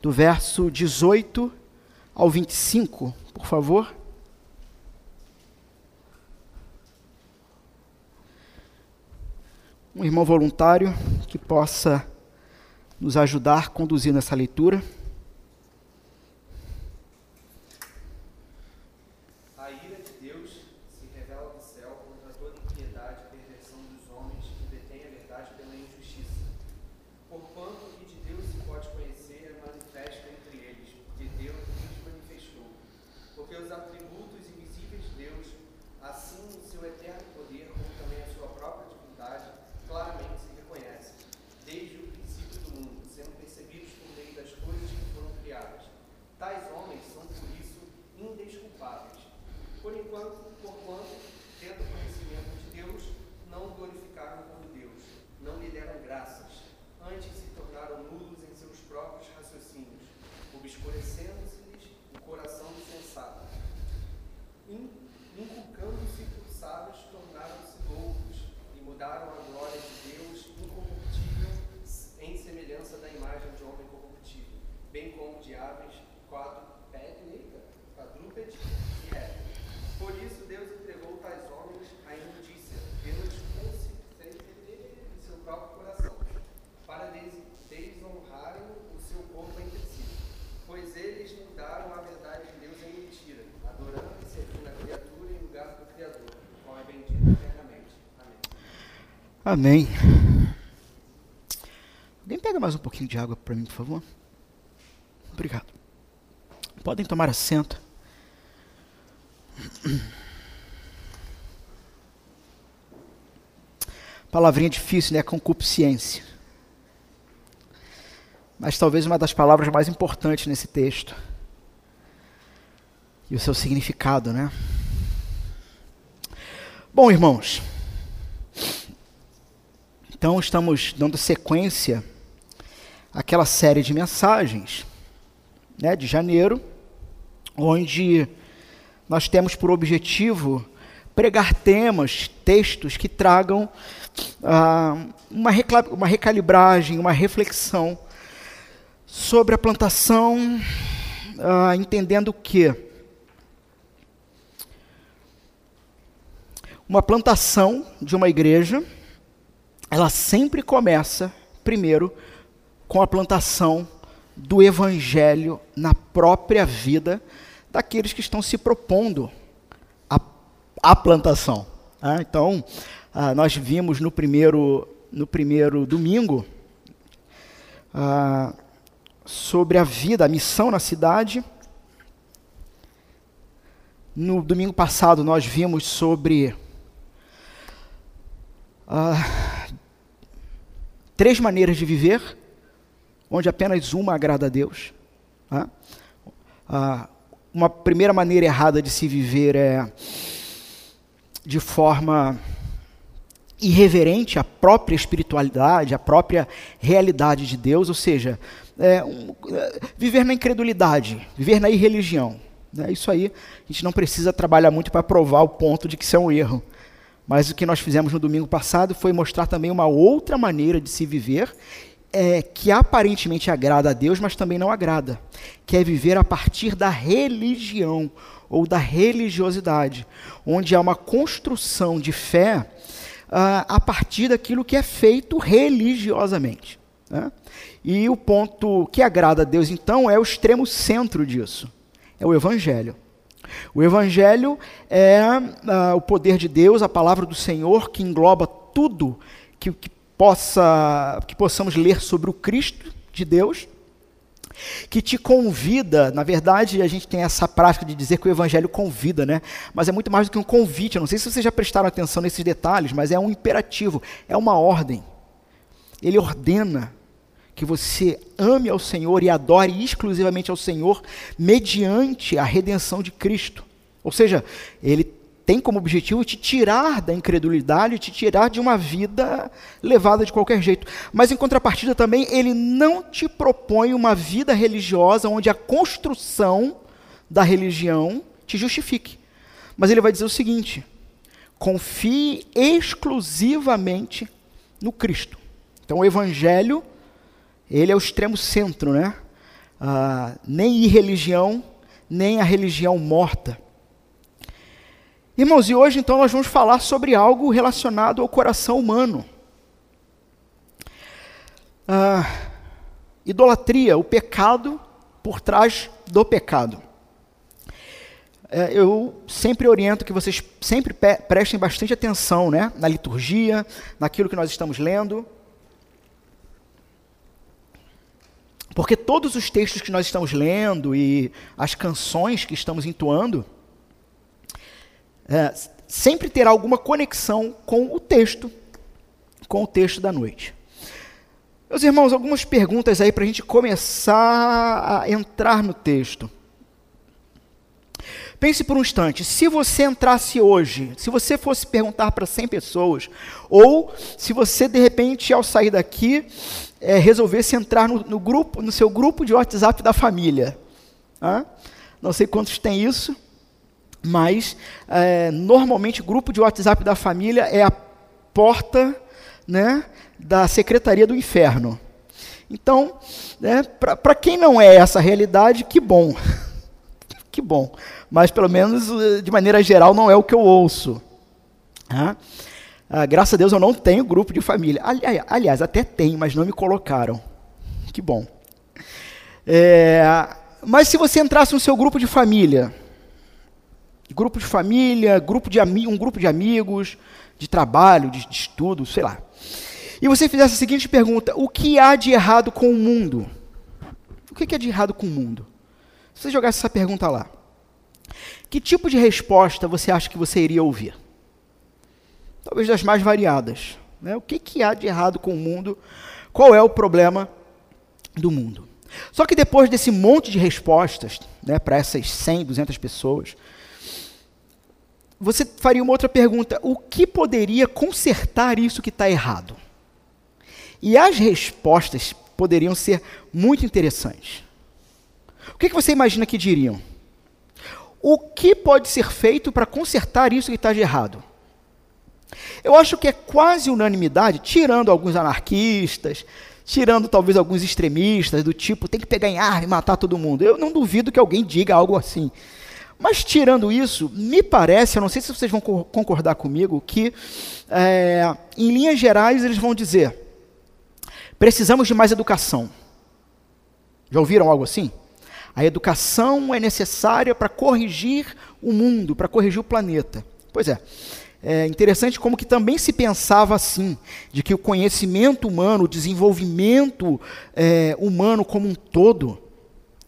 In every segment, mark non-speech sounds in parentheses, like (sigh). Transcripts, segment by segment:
do verso 18 ao 25, por favor. Um irmão voluntário que possa nos ajudar a conduzir nessa leitura. Amém. Alguém pega mais um pouquinho de água para mim, por favor? Obrigado. Podem tomar assento. Palavrinha difícil, né? Concupiscência. Mas talvez uma das palavras mais importantes nesse texto. E o seu significado, né? Bom, irmãos. Então, estamos dando sequência àquela série de mensagens né, de janeiro, onde nós temos por objetivo pregar temas, textos que tragam ah, uma, uma recalibragem, uma reflexão sobre a plantação, ah, entendendo que uma plantação de uma igreja ela sempre começa, primeiro, com a plantação do evangelho na própria vida daqueles que estão se propondo a, a plantação. Ah, então, ah, nós vimos no primeiro, no primeiro domingo ah, sobre a vida, a missão na cidade. No domingo passado, nós vimos sobre três maneiras de viver, onde apenas uma agrada a Deus. Tá? Ah, uma primeira maneira errada de se viver é de forma irreverente à própria espiritualidade, à própria realidade de Deus, ou seja, é, um, é, viver na incredulidade, viver na irreligião. Né? Isso aí a gente não precisa trabalhar muito para provar o ponto de que isso é um erro. Mas o que nós fizemos no domingo passado foi mostrar também uma outra maneira de se viver, é, que aparentemente agrada a Deus, mas também não agrada, que é viver a partir da religião ou da religiosidade, onde há uma construção de fé uh, a partir daquilo que é feito religiosamente. Né? E o ponto que agrada a Deus, então, é o extremo centro disso, é o Evangelho. O Evangelho é uh, o poder de Deus, a palavra do Senhor, que engloba tudo que, que, possa, que possamos ler sobre o Cristo de Deus, que te convida, na verdade, a gente tem essa prática de dizer que o Evangelho convida, né? Mas é muito mais do que um convite. Eu não sei se vocês já prestaram atenção nesses detalhes, mas é um imperativo, é uma ordem. Ele ordena que você ame ao Senhor e adore exclusivamente ao Senhor mediante a redenção de Cristo. Ou seja, ele tem como objetivo te tirar da incredulidade, te tirar de uma vida levada de qualquer jeito. Mas em contrapartida também, ele não te propõe uma vida religiosa onde a construção da religião te justifique. Mas ele vai dizer o seguinte: confie exclusivamente no Cristo. Então o evangelho ele é o extremo centro, né? ah, nem irreligião, nem a religião morta. Irmãos, e hoje então nós vamos falar sobre algo relacionado ao coração humano. Ah, idolatria, o pecado por trás do pecado. É, eu sempre oriento que vocês sempre prestem bastante atenção né, na liturgia, naquilo que nós estamos lendo. Porque todos os textos que nós estamos lendo e as canções que estamos entoando, é, sempre terá alguma conexão com o texto, com o texto da noite. Meus irmãos, algumas perguntas aí para a gente começar a entrar no texto. Pense por um instante, se você entrasse hoje, se você fosse perguntar para 100 pessoas, ou se você de repente ao sair daqui é, resolvesse entrar no, no, grupo, no seu grupo de WhatsApp da família, ah? não sei quantos tem isso, mas é, normalmente o grupo de WhatsApp da família é a porta, né, da secretaria do inferno. Então, né, para quem não é essa realidade, que bom. (laughs) que bom. Mas, pelo menos, eh, de maneira geral, não é o que eu ouço. Ah, graças a Deus eu não tenho grupo de família. Ali, aliás, até tenho, mas não me colocaram. Que bom. É, mas se você entrasse no seu grupo de família, grupo de família, grupo de um grupo de amigos, de trabalho, de, de estudo, sei lá e você fizesse a seguinte pergunta: o que há de errado com o mundo? O que é de errado com o mundo? Se você jogasse essa pergunta lá, que tipo de resposta você acha que você iria ouvir? Talvez das mais variadas. Né? O que, que há de errado com o mundo? Qual é o problema do mundo? Só que depois desse monte de respostas, né, para essas 100, 200 pessoas, você faria uma outra pergunta: o que poderia consertar isso que está errado? E as respostas poderiam ser muito interessantes. O que, que você imagina que diriam? O que pode ser feito para consertar isso que está de errado? Eu acho que é quase unanimidade, tirando alguns anarquistas, tirando talvez alguns extremistas, do tipo, tem que pegar em arma e matar todo mundo. Eu não duvido que alguém diga algo assim. Mas tirando isso, me parece, eu não sei se vocês vão concordar comigo, que é, em linhas gerais eles vão dizer: Precisamos de mais educação. Já ouviram algo assim? A educação é necessária para corrigir o mundo, para corrigir o planeta. Pois é. É interessante como que também se pensava assim, de que o conhecimento humano, o desenvolvimento é, humano como um todo,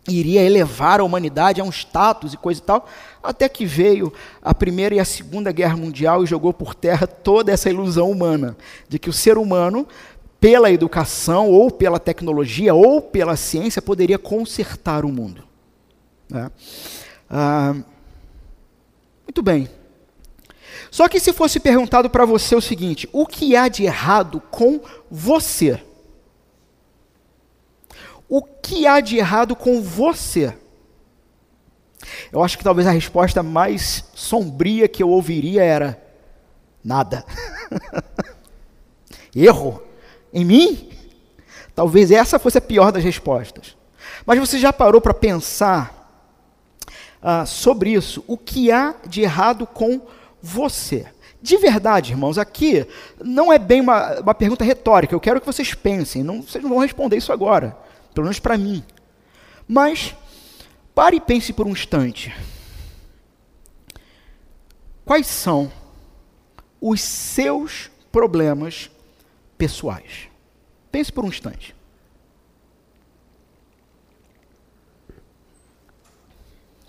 iria elevar a humanidade a um status e coisa e tal, até que veio a Primeira e a Segunda Guerra Mundial e jogou por terra toda essa ilusão humana, de que o ser humano pela educação, ou pela tecnologia, ou pela ciência, poderia consertar o mundo. Né? Ah, muito bem. Só que se fosse perguntado para você o seguinte: o que há de errado com você? O que há de errado com você? Eu acho que talvez a resposta mais sombria que eu ouviria era: nada. (laughs) Erro em mim? Talvez essa fosse a pior das respostas. Mas você já parou para pensar uh, sobre isso? O que há de errado com você? De verdade, irmãos, aqui não é bem uma, uma pergunta retórica. Eu quero que vocês pensem. Não, vocês não vão responder isso agora, pelo menos para mim. Mas pare e pense por um instante. Quais são os seus problemas pessoais. Pense por um instante.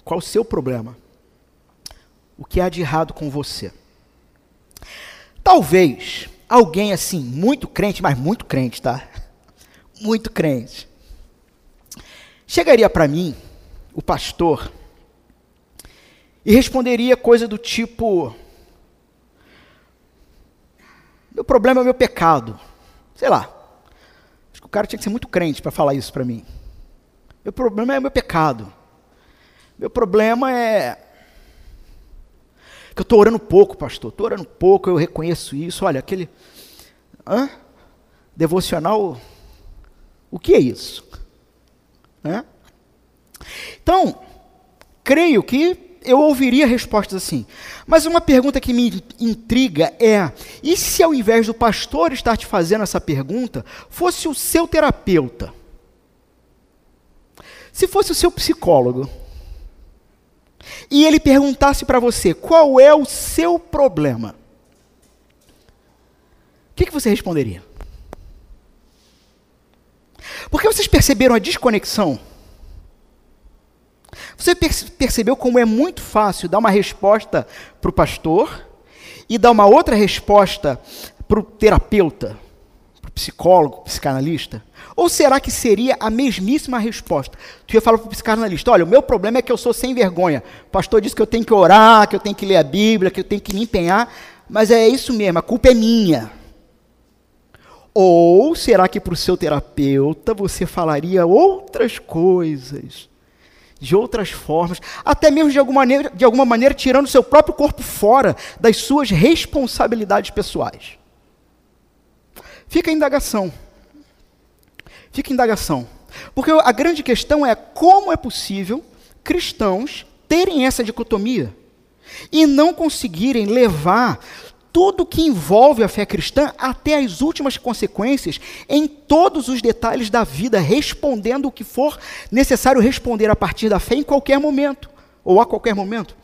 Qual o seu problema? O que há de errado com você? Talvez alguém assim, muito crente, mas muito crente, tá? Muito crente. Chegaria para mim, o pastor, e responderia coisa do tipo: meu problema é o meu pecado. Sei lá. Acho que o cara tinha que ser muito crente para falar isso para mim. Meu problema é o meu pecado. Meu problema é que eu estou orando pouco, pastor. Estou orando pouco, eu reconheço isso. Olha, aquele. Hã? Devocional. O que é isso? Hã? Então, creio que eu ouviria respostas assim. Mas uma pergunta que me intriga é: e se ao invés do pastor estar te fazendo essa pergunta, fosse o seu terapeuta? Se fosse o seu psicólogo, e ele perguntasse para você qual é o seu problema, o que, que você responderia? Porque vocês perceberam a desconexão? Você percebeu como é muito fácil dar uma resposta para o pastor e dar uma outra resposta para o terapeuta, para o psicólogo, psicanalista? Ou será que seria a mesmíssima resposta? Tu ia falar para o psicanalista: olha, o meu problema é que eu sou sem vergonha. O pastor disse que eu tenho que orar, que eu tenho que ler a Bíblia, que eu tenho que me empenhar, mas é isso mesmo, a culpa é minha. Ou será que para o seu terapeuta você falaria outras coisas? De outras formas, até mesmo de alguma maneira, de alguma maneira tirando seu próprio corpo fora das suas responsabilidades pessoais. Fica a indagação. Fica a indagação. Porque a grande questão é como é possível cristãos terem essa dicotomia e não conseguirem levar tudo que envolve a fé cristã até as últimas consequências, em todos os detalhes da vida, respondendo o que for necessário responder a partir da fé em qualquer momento, ou a qualquer momento.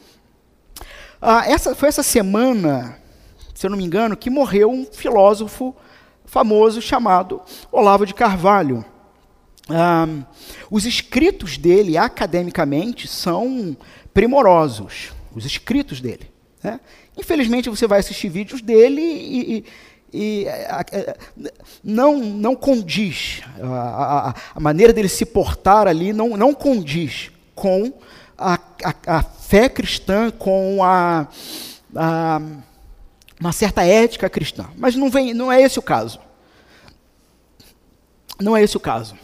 Ah, essa, foi essa semana, se eu não me engano, que morreu um filósofo famoso chamado Olavo de Carvalho. Ah, os escritos dele, academicamente, são primorosos. Os escritos dele. Né? Infelizmente, você vai assistir vídeos dele e, e, e a, a, não, não condiz. A, a, maneira dele se portar ali não, não condiz com a, fé cristã, com a, a, uma certa ética cristã. Mas não, vem, não é esse o caso. Não é esse o caso.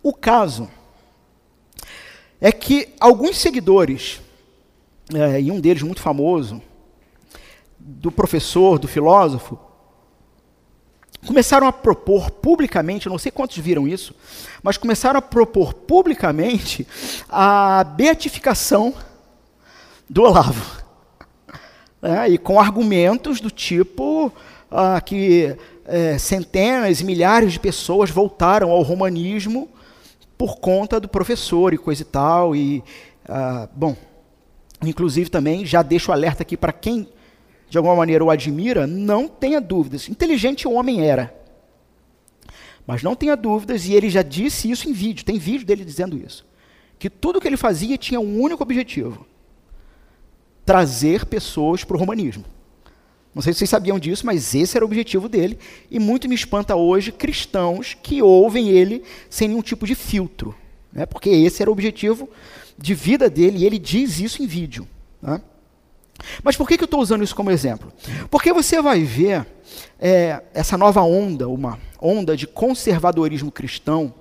O caso é que alguns seguidores, é, e um deles muito famoso, do professor, do filósofo, começaram a propor publicamente, não sei quantos viram isso, mas começaram a propor publicamente a beatificação do Olavo. (laughs) É, e com argumentos do tipo ah, que é, centenas e milhares de pessoas voltaram ao romanismo por conta do professor e coisa e tal. E, ah, bom, inclusive também já deixo alerta aqui para quem de alguma maneira o admira, não tenha dúvidas. Inteligente o homem era. Mas não tenha dúvidas, e ele já disse isso em vídeo, tem vídeo dele dizendo isso. Que tudo que ele fazia tinha um único objetivo: trazer pessoas para o romanismo. Não sei se vocês sabiam disso, mas esse era o objetivo dele. E muito me espanta hoje cristãos que ouvem ele sem nenhum tipo de filtro. Né? Porque esse era o objetivo de vida dele, e ele diz isso em vídeo. Né? Mas por que, que eu estou usando isso como exemplo? Porque você vai ver é, essa nova onda, uma onda de conservadorismo cristão,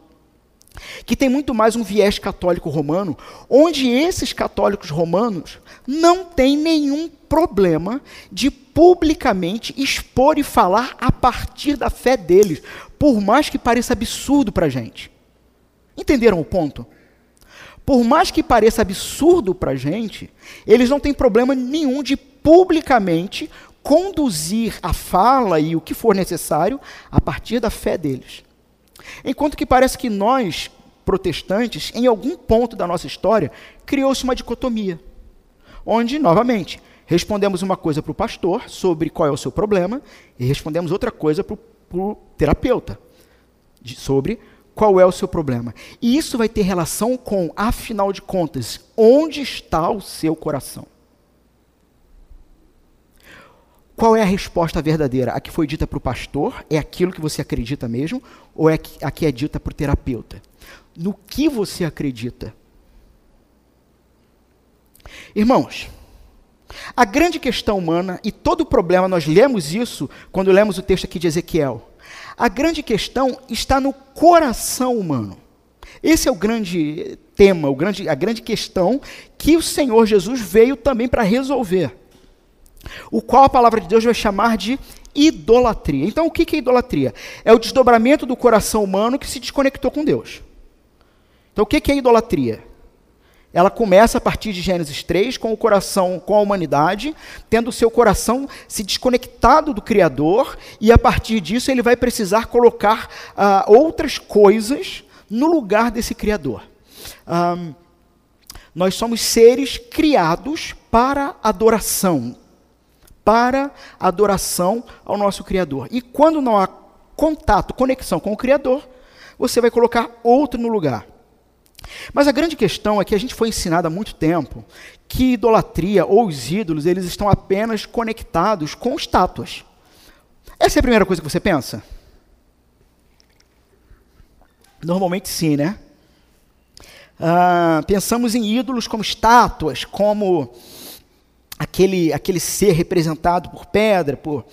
que tem muito mais um viés católico romano, onde esses católicos romanos não têm nenhum problema de publicamente expor e falar a partir da fé deles, por mais que pareça absurdo para a gente. Entenderam o ponto? Por mais que pareça absurdo para a gente, eles não têm problema nenhum de publicamente conduzir a fala e o que for necessário a partir da fé deles. Enquanto que parece que nós, protestantes, em algum ponto da nossa história, criou-se uma dicotomia, onde, novamente, respondemos uma coisa para o pastor sobre qual é o seu problema e respondemos outra coisa para o terapeuta de, sobre qual é o seu problema. E isso vai ter relação com, afinal de contas, onde está o seu coração? Qual é a resposta verdadeira? A que foi dita para o pastor? É aquilo que você acredita mesmo? Ou é a que é dita para o terapeuta? No que você acredita? Irmãos, a grande questão humana, e todo problema, nós lemos isso quando lemos o texto aqui de Ezequiel. A grande questão está no coração humano. Esse é o grande tema, o grande, a grande questão que o Senhor Jesus veio também para resolver. O qual a palavra de Deus vai chamar de idolatria. Então, o que é idolatria? É o desdobramento do coração humano que se desconectou com Deus. Então, o que é idolatria? Ela começa a partir de Gênesis 3 com o coração, com a humanidade, tendo seu coração se desconectado do Criador, e a partir disso ele vai precisar colocar uh, outras coisas no lugar desse Criador. Um, nós somos seres criados para adoração, para adoração ao nosso Criador. E quando não há contato, conexão com o Criador, você vai colocar outro no lugar. Mas a grande questão é que a gente foi ensinado há muito tempo que idolatria ou os ídolos, eles estão apenas conectados com estátuas. Essa é a primeira coisa que você pensa? Normalmente sim, né? Ah, pensamos em ídolos como estátuas, como aquele, aquele ser representado por pedra, por.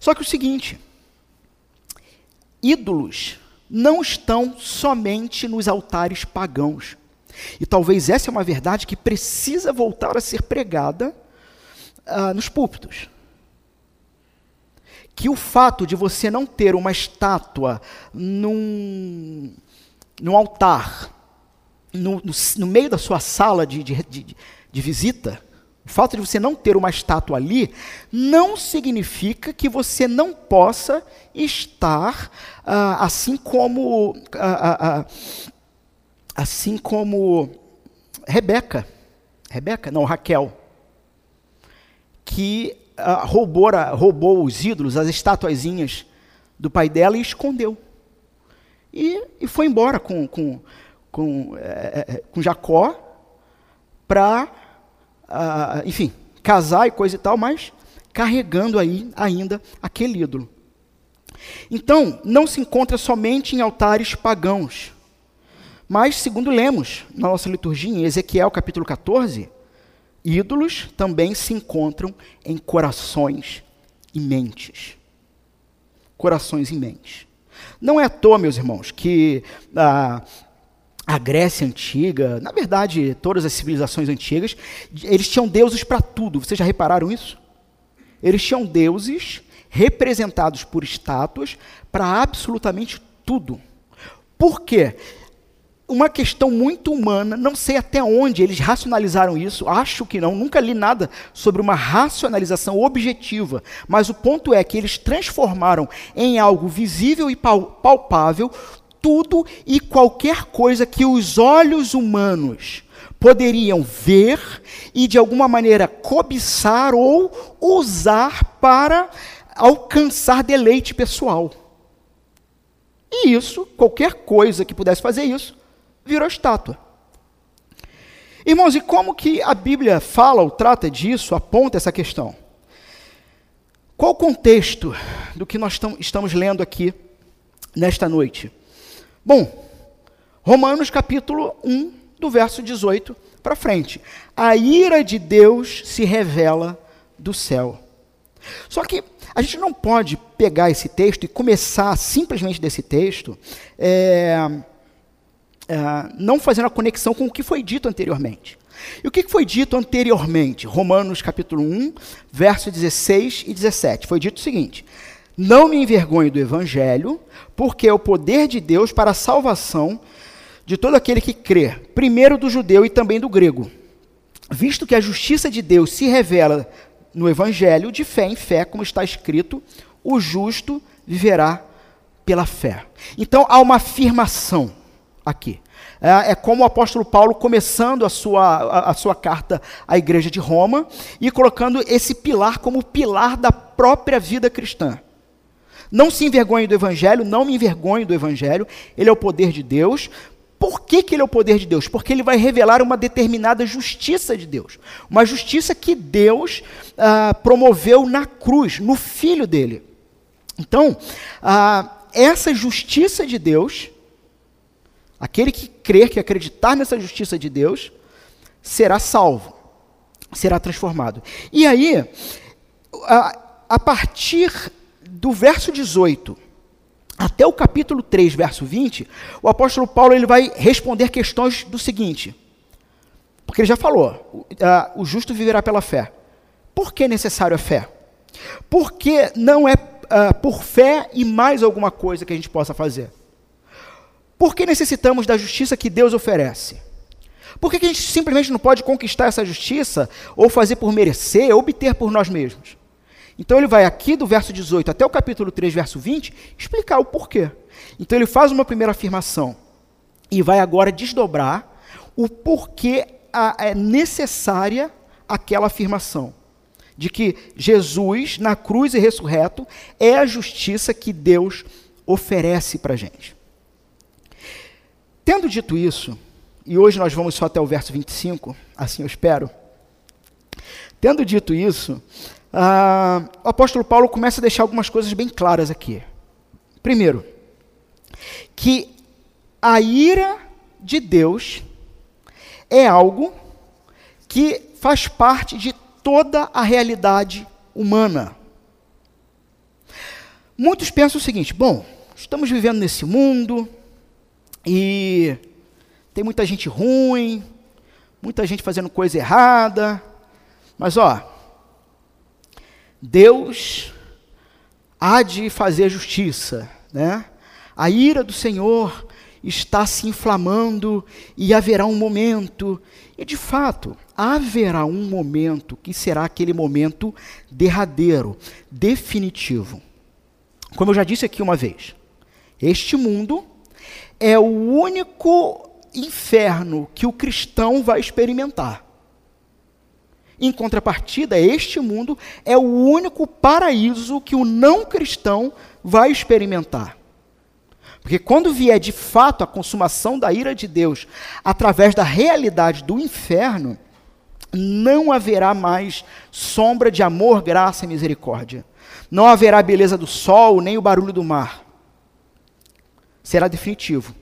Só que o seguinte, ídolos não estão somente nos altares pagãos. E talvez essa é uma verdade que precisa voltar a ser pregada uh, nos púlpitos. Que o fato de você não ter uma estátua num, num altar, no, no, no meio da sua sala de, de, de, de visita, o fato de você não ter uma estátua ali não significa que você não possa estar ah, assim como ah, ah, assim como Rebeca, Rebeca, não Raquel, que roubou, roubou os ídolos, as estatuazinhas do pai dela e escondeu. E, e foi embora com, com, com, é, com Jacó para enfim, casar e coisa e tal, mas carregando aí ainda aquele ídolo. Então, não se encontra somente em altares pagãos, mas, segundo lemos na nossa liturgia, em Ezequiel capítulo 14, ídolos também se encontram em corações e mentes. Corações e mentes. Não é à toa, meus irmãos, que ah, a Grécia antiga, na verdade, todas as civilizações antigas, eles tinham deuses para tudo. Vocês já repararam isso? Eles tinham deuses representados por estátuas para absolutamente tudo. Por quê? Uma questão muito humana, não sei até onde eles racionalizaram isso, acho que não, nunca li nada sobre uma racionalização objetiva, mas o ponto é que eles transformaram em algo visível e palpável tudo e qualquer coisa que os olhos humanos poderiam ver e de alguma maneira cobiçar ou usar para alcançar deleite pessoal. E isso, qualquer coisa que pudesse fazer isso, virou estátua. Irmãos, e como que a Bíblia fala ou trata disso, aponta essa questão? Qual o contexto do que nós estamos lendo aqui nesta noite? Bom, Romanos capítulo 1, do verso 18 para frente. A ira de Deus se revela do céu. Só que a gente não pode pegar esse texto e começar simplesmente desse texto, é, é, não fazendo a conexão com o que foi dito anteriormente. E o que foi dito anteriormente? Romanos capítulo 1, verso 16 e 17. Foi dito o seguinte: não me envergonhe do evangelho, porque é o poder de Deus para a salvação de todo aquele que crê, primeiro do judeu e também do grego. Visto que a justiça de Deus se revela no evangelho de fé em fé, como está escrito, o justo viverá pela fé. Então há uma afirmação aqui. É, é, como o apóstolo Paulo começando a sua, a, a, sua carta à igreja de Roma e colocando esse pilar como pilar da própria vida cristã. Não se envergonhe do Evangelho, não me envergonhe do Evangelho, ele é o poder de Deus. Por que, que ele é o poder de Deus? Porque ele vai revelar uma determinada justiça de Deus. Uma justiça que Deus ah, promoveu na cruz, no Filho dele. Então, ah, essa justiça de Deus, aquele que crer, que acreditar nessa justiça de Deus, será salvo, será transformado. E aí, a, a partir do verso 18 até o capítulo 3, verso 20, o apóstolo Paulo ele vai responder questões do seguinte. Porque ele já falou, uh, o justo viverá pela fé. Por que é necessário a fé? Porque não é uh, por fé e mais alguma coisa que a gente possa fazer. Por que necessitamos da justiça que Deus oferece? Por que, que a gente simplesmente não pode conquistar essa justiça, ou fazer por merecer, ou obter por nós mesmos? Então ele vai aqui do verso 18 até o capítulo 3, verso 20, explicar o porquê. Então ele faz uma primeira afirmação e vai agora desdobrar o porquê é necessária aquela afirmação de que Jesus, na cruz e ressurreto, é a justiça que Deus oferece para a gente. Tendo dito isso, e hoje nós vamos só até o verso 25, assim eu espero. Tendo dito isso, ah, o apóstolo Paulo começa a deixar algumas coisas bem claras aqui. Primeiro, que a ira de Deus é algo que faz parte de toda a realidade humana. Muitos pensam o seguinte: bom, estamos vivendo nesse mundo e tem muita gente ruim, muita gente fazendo coisa errada, mas ó, Deus há de fazer justiça, né? A ira do Senhor está se inflamando e haverá um momento, e de fato, haverá um momento que será aquele momento derradeiro, definitivo. Como eu já disse aqui uma vez, este mundo é o único inferno que o cristão vai experimentar. Em contrapartida, este mundo é o único paraíso que o não cristão vai experimentar. Porque quando vier de fato a consumação da ira de Deus através da realidade do inferno, não haverá mais sombra de amor, graça e misericórdia. Não haverá beleza do sol, nem o barulho do mar. Será definitivo.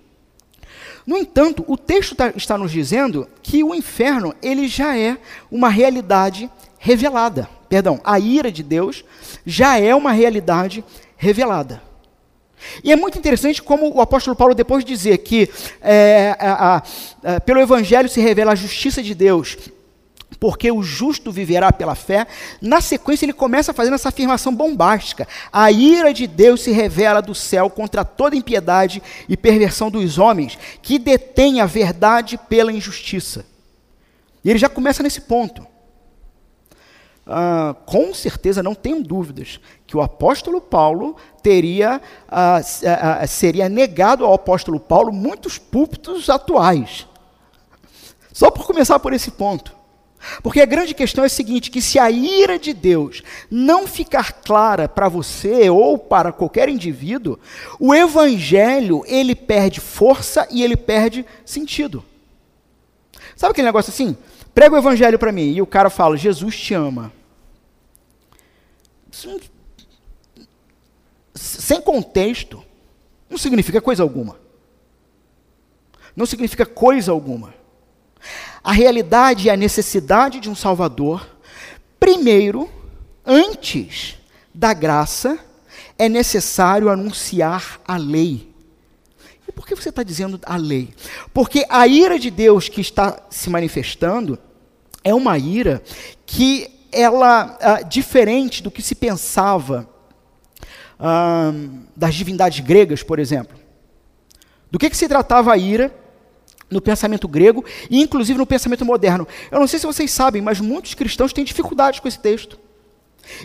No entanto, o texto tá, está nos dizendo que o inferno ele já é uma realidade revelada. Perdão, a ira de Deus já é uma realidade revelada. E é muito interessante como o apóstolo Paulo, depois de dizer que é, a, a, a, pelo Evangelho se revela a justiça de Deus, porque o justo viverá pela fé, na sequência ele começa fazendo essa afirmação bombástica: a ira de Deus se revela do céu contra toda impiedade e perversão dos homens, que detêm a verdade pela injustiça. E ele já começa nesse ponto. Ah, com certeza, não tenho dúvidas, que o apóstolo Paulo teria, ah, ah, seria negado ao apóstolo Paulo muitos púlpitos atuais. Só por começar por esse ponto. Porque a grande questão é a seguinte: que se a ira de Deus não ficar clara para você ou para qualquer indivíduo, o evangelho ele perde força e ele perde sentido. Sabe aquele negócio assim? Prega o evangelho para mim e o cara fala: Jesus te ama. Sem contexto, não significa coisa alguma. Não significa coisa alguma a realidade e a necessidade de um Salvador, primeiro, antes da graça, é necessário anunciar a lei. E por que você está dizendo a lei? Porque a ira de Deus que está se manifestando é uma ira que ela, ah, diferente do que se pensava ah, das divindades gregas, por exemplo. Do que, que se tratava a ira no pensamento grego e inclusive no pensamento moderno. Eu não sei se vocês sabem, mas muitos cristãos têm dificuldade com esse texto.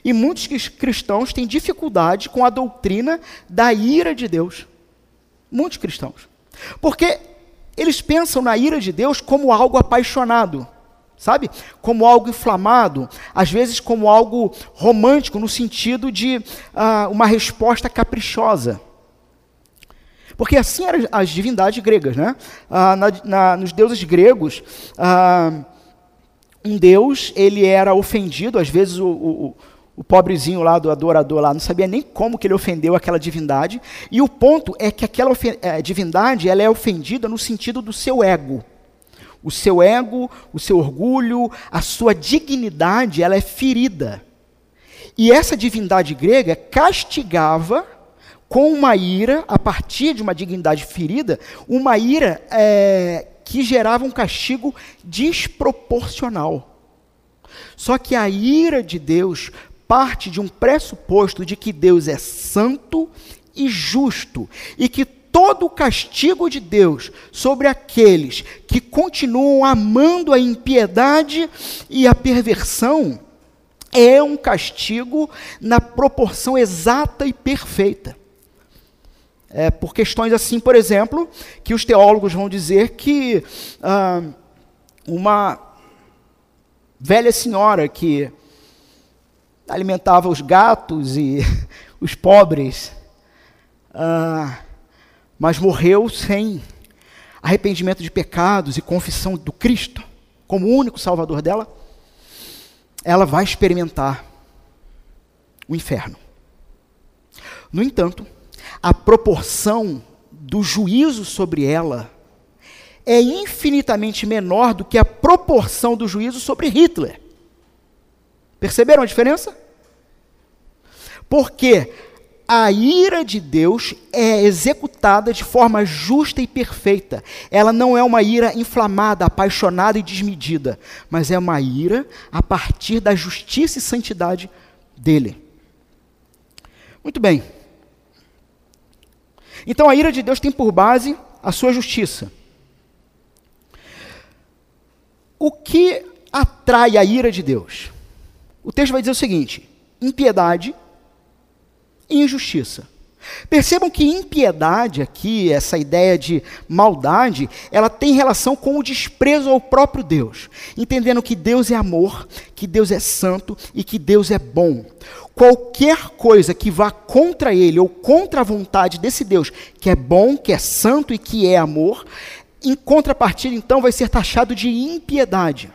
E muitos cristãos têm dificuldade com a doutrina da ira de Deus. Muitos cristãos. Porque eles pensam na ira de Deus como algo apaixonado, sabe? Como algo inflamado, às vezes como algo romântico, no sentido de uh, uma resposta caprichosa. Porque assim eram as divindades gregas, né? Ah, na, na, nos deuses gregos, ah, um deus, ele era ofendido, às vezes o, o, o, pobrezinho lá do adorador lá não sabia nem como que ele ofendeu aquela divindade, e o ponto é que aquela é, divindade, ela é ofendida no sentido do seu ego. O seu ego, o seu orgulho, a sua dignidade, ela é ferida. E essa divindade grega castigava com uma ira, a partir de uma dignidade ferida, uma ira é, que gerava um castigo desproporcional. Só que a ira de Deus parte de um pressuposto de que Deus é santo e justo e que todo o castigo de Deus sobre aqueles que continuam amando a impiedade e a perversão é um castigo na proporção exata e perfeita. É, por questões assim, por exemplo, que os teólogos vão dizer que ah, uma velha senhora que alimentava os gatos e (laughs) os pobres, ah, mas morreu sem arrependimento de pecados e confissão do Cristo como único Salvador dela, ela vai experimentar o inferno. No entanto, a proporção do juízo sobre ela é infinitamente menor do que a proporção do juízo sobre Hitler. Perceberam a diferença? Porque a ira de Deus é executada de forma justa e perfeita. Ela não é uma ira inflamada, apaixonada e desmedida, mas é uma ira a partir da justiça e santidade dele. Muito bem. Então a ira de Deus tem por base a sua justiça. O que atrai a ira de Deus? O texto vai dizer o seguinte: impiedade, e injustiça. Percebam que impiedade aqui, essa ideia de maldade, ela tem relação com o desprezo ao próprio Deus, entendendo que Deus é amor, que Deus é santo e que Deus é bom. Qualquer coisa que vá contra ele ou contra a vontade desse Deus, que é bom, que é santo e que é amor, em contrapartida, então, vai ser taxado de impiedade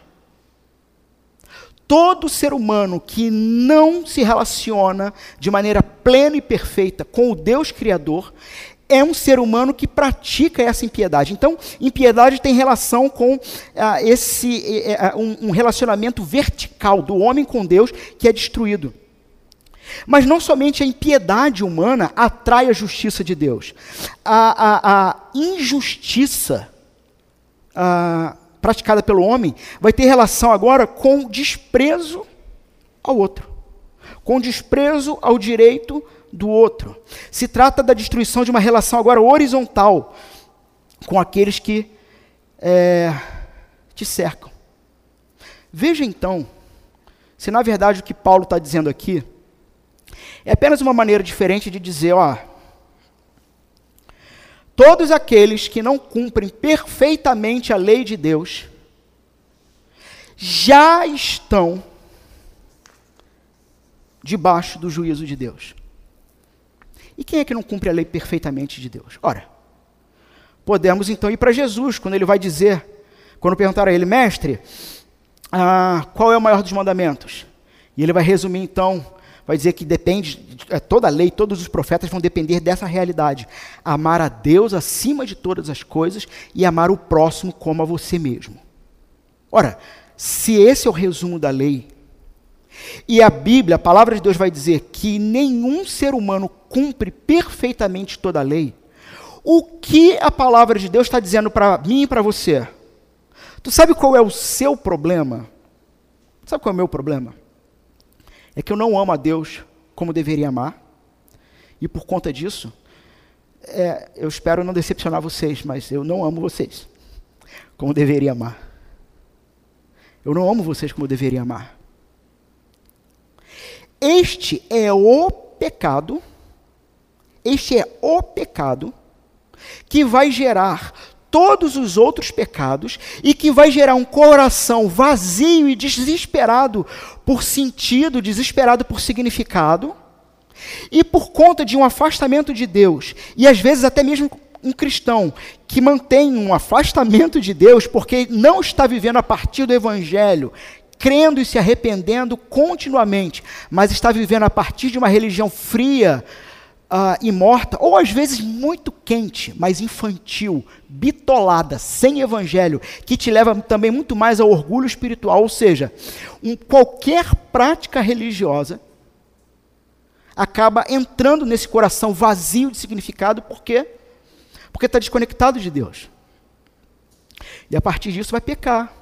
todo ser humano que não se relaciona de maneira plena e perfeita com o Deus Criador é um ser humano que pratica essa impiedade. Então, impiedade tem relação com ah, esse eh, um, um relacionamento vertical do homem com Deus que é destruído. Mas não somente a impiedade humana atrai a justiça de Deus, a, a, a injustiça. A, praticada pelo homem vai ter relação agora com desprezo ao outro, com desprezo ao direito do outro. Se trata da destruição de uma relação agora horizontal com aqueles que é, te cercam. Veja então, se na verdade o que Paulo está dizendo aqui é apenas uma maneira diferente de dizer, ó, Todos aqueles que não cumprem perfeitamente a lei de Deus já estão debaixo do juízo de Deus. E quem é que não cumpre a lei perfeitamente de Deus? Ora, podemos então ir para Jesus, quando ele vai dizer, quando perguntar a ele, mestre, ah, qual é o maior dos mandamentos? E ele vai resumir então vai dizer que depende, é, toda a lei, todos os profetas vão depender dessa realidade. Amar a Deus acima de todas as coisas e amar o próximo como a você mesmo. Ora, se esse é o resumo da lei, e a Bíblia, a palavra de Deus vai dizer que nenhum ser humano cumpre perfeitamente toda a lei, o que a palavra de Deus está dizendo para mim e para você? Tu sabe qual é o seu problema? Sabe qual é o meu problema? É que eu não amo a Deus como deveria amar, e por conta disso, é, eu espero não decepcionar vocês, mas eu não amo vocês como deveria amar. Eu não amo vocês como deveria amar. Este é o pecado, este é o pecado que vai gerar todos os outros pecados e que vai gerar um coração vazio e desesperado por sentido, desesperado por significado, e por conta de um afastamento de Deus, e às vezes até mesmo um cristão que mantém um afastamento de Deus porque não está vivendo a partir do Evangelho, crendo e se arrependendo continuamente, mas está vivendo a partir de uma religião fria, uh, e morta, ou às vezes muito quente, mas infantil, bitolada, sem evangelho, que te leva também muito mais ao orgulho espiritual, ou seja, um, qualquer prática religiosa acaba entrando nesse coração vazio de significado, por quê? Porque está desconectado de Deus. E a partir disso vai pecar.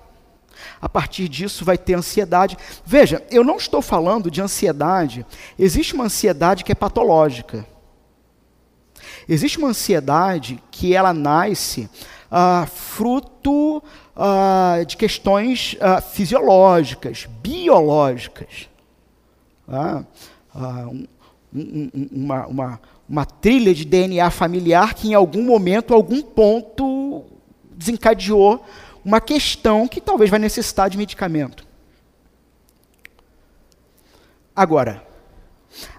A partir disso vai ter ansiedade. Veja, eu não estou falando de ansiedade. Existe uma ansiedade que é patológica. Existe uma ansiedade que ela nasce ah, fruto ah, de questões ah, fisiológicas, biológicas. Ah, ah, um, um, uma, uma, uma trilha de DNA familiar que em algum momento, algum ponto, desencadeou uma questão que talvez vai necessitar de medicamento. Agora,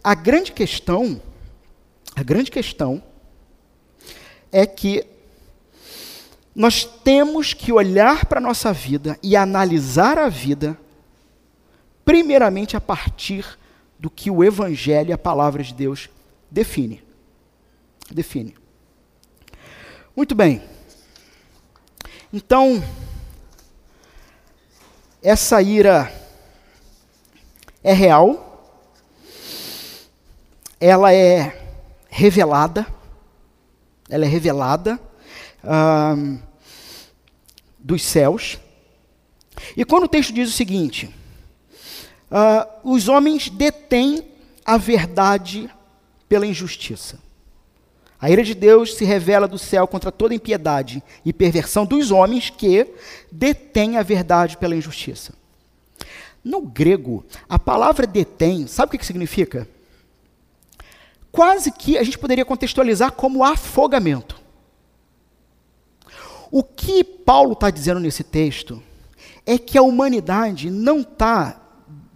a grande questão, a grande questão é que nós temos que olhar para a nossa vida e analisar a vida, primeiramente a partir do que o Evangelho e a palavra de Deus define. Define. Muito bem. Então, essa ira é real, ela é revelada, ela é revelada dos céus. E quando o texto diz o seguinte: uh, os homens detêm a verdade pela injustiça. A ira de Deus se revela do céu contra toda impiedade e perversão dos homens que detêm a verdade pela injustiça. No grego, a palavra detém, sabe o que significa? Quase que a gente poderia contextualizar como afogamento. O que Paulo está dizendo nesse texto é que a humanidade não está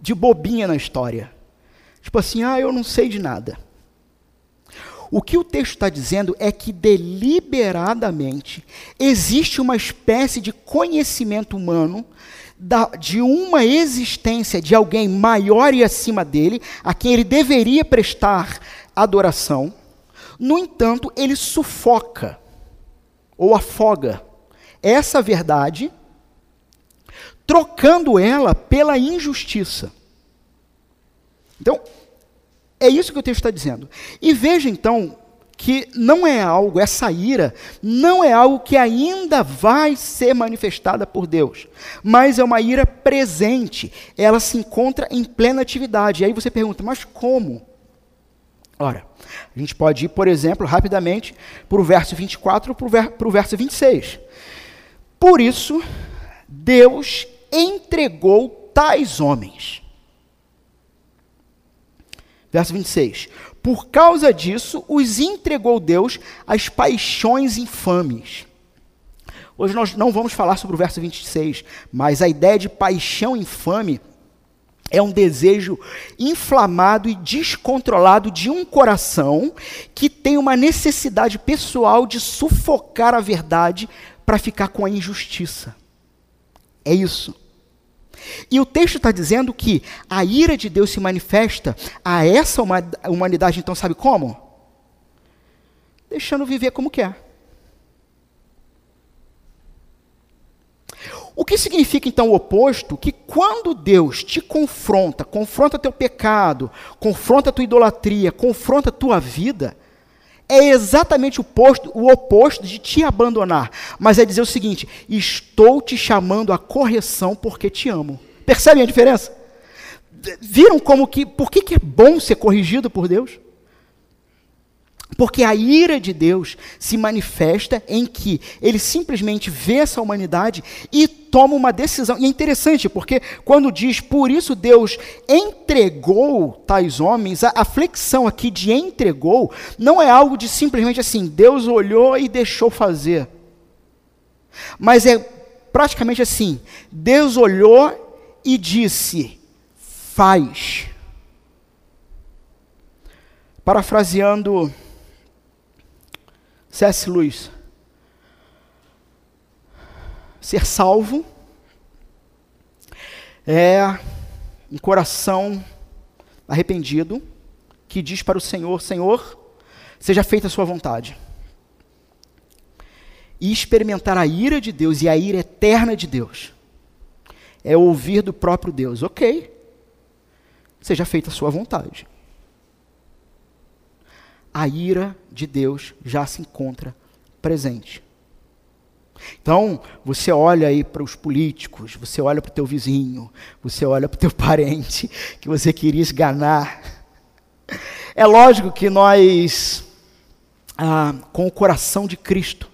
de bobinha na história. Tipo assim, ah, eu não sei de nada. O que o texto está dizendo é que deliberadamente existe uma espécie de conhecimento humano da, de uma existência de alguém maior e acima dele, a quem ele deveria prestar adoração. No entanto, ele sufoca ou afoga essa verdade, trocando ela pela injustiça. Então, é isso que o texto está dizendo. E veja então que não é algo, essa ira, não é algo que ainda vai ser manifestada por Deus, mas é uma ira presente, ela se encontra em plena atividade. E aí você pergunta, mas como? Ora, a gente pode ir, por exemplo, rapidamente para o verso 24 para o verso 26. Por isso, Deus entregou tais homens Verso 26. Por causa disso, os entregou Deus às paixões infames. Hoje nós não vamos falar sobre o verso 26, mas a ideia de paixão infame é um desejo inflamado e descontrolado de um coração que tem uma necessidade pessoal de sufocar a verdade para ficar com a injustiça. É isso. E o texto está dizendo que a ira de Deus se manifesta a essa humanidade, então, sabe como? Deixando viver como quer. O que significa então o oposto? Que quando Deus te confronta, confronta teu pecado, confronta tua idolatria, confronta tua vida, é exatamente o oposto, o oposto de te abandonar, mas é dizer o seguinte: estou te chamando à correção porque te amo. Percebem a diferença? Viram como que, por que, que é bom ser corrigido por Deus? Porque a ira de Deus se manifesta em que ele simplesmente vê essa humanidade e toma uma decisão. E é interessante, porque quando diz, por isso Deus entregou tais homens, a, flexão aqui de entregou não é algo de simplesmente assim, Deus olhou e deixou fazer. Mas é praticamente assim, Deus olhou e disse: Faz. Parafraseando C.S. Lewis, ser salvo é um coração arrependido que diz para o Senhor: Senhor, seja feita a Sua vontade. E experimentar a ira de Deus e a ira eterna de Deus é ouvir do próprio Deus. Ok, seja feita a Sua vontade a ira de Deus já se encontra presente. Então, você olha aí para os políticos, você olha para o teu vizinho, você olha para o teu (laughs) parente que você queria esganar. É lógico que nós ah, com o coração de Cristo,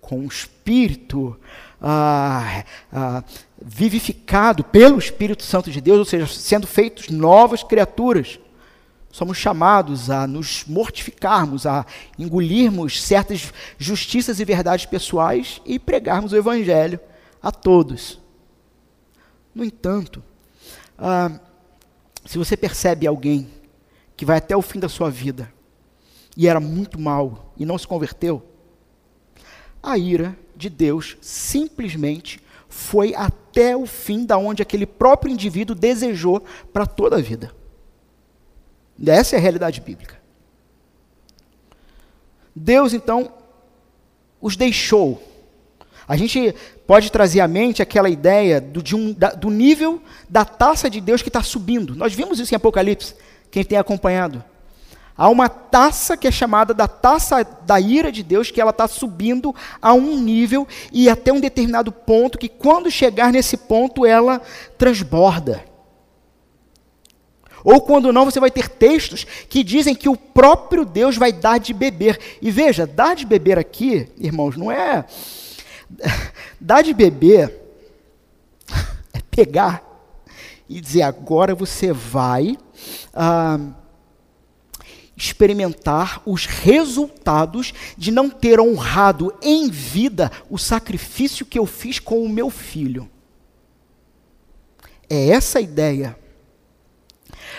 com o Espírito ah, ah, vivificado pelo Espírito Santo de Deus, ou seja, sendo feitos novas criaturas. Somos chamados a nos mortificarmos, a engolirmos certas justiças e verdades pessoais e pregarmos o Evangelho a todos. No entanto, ah, se você percebe alguém que vai até o fim da sua vida e era muito mal e não se converteu, a ira de Deus simplesmente foi até o fim da onde aquele próprio indivíduo desejou para toda a vida. Essa é a realidade bíblica. Deus então os deixou. A gente pode trazer à mente aquela ideia do, um, da, do nível da taça de Deus que está subindo. Nós vimos isso em Apocalipse, quem tem acompanhado. Há uma taça que é chamada da taça da ira de Deus, que ela está subindo a um nível e até um determinado ponto, que quando chegar nesse ponto ela transborda. Ou quando não, você vai ter textos que dizem que o próprio Deus vai dar de beber. E veja, dar de beber aqui, irmãos, não é. (laughs) Dar de beber (laughs) é pegar e dizer: agora você vai. Ah, experimentar os resultados de não ter honrado em vida o sacrifício que eu fiz com o meu filho. É essa a ideia.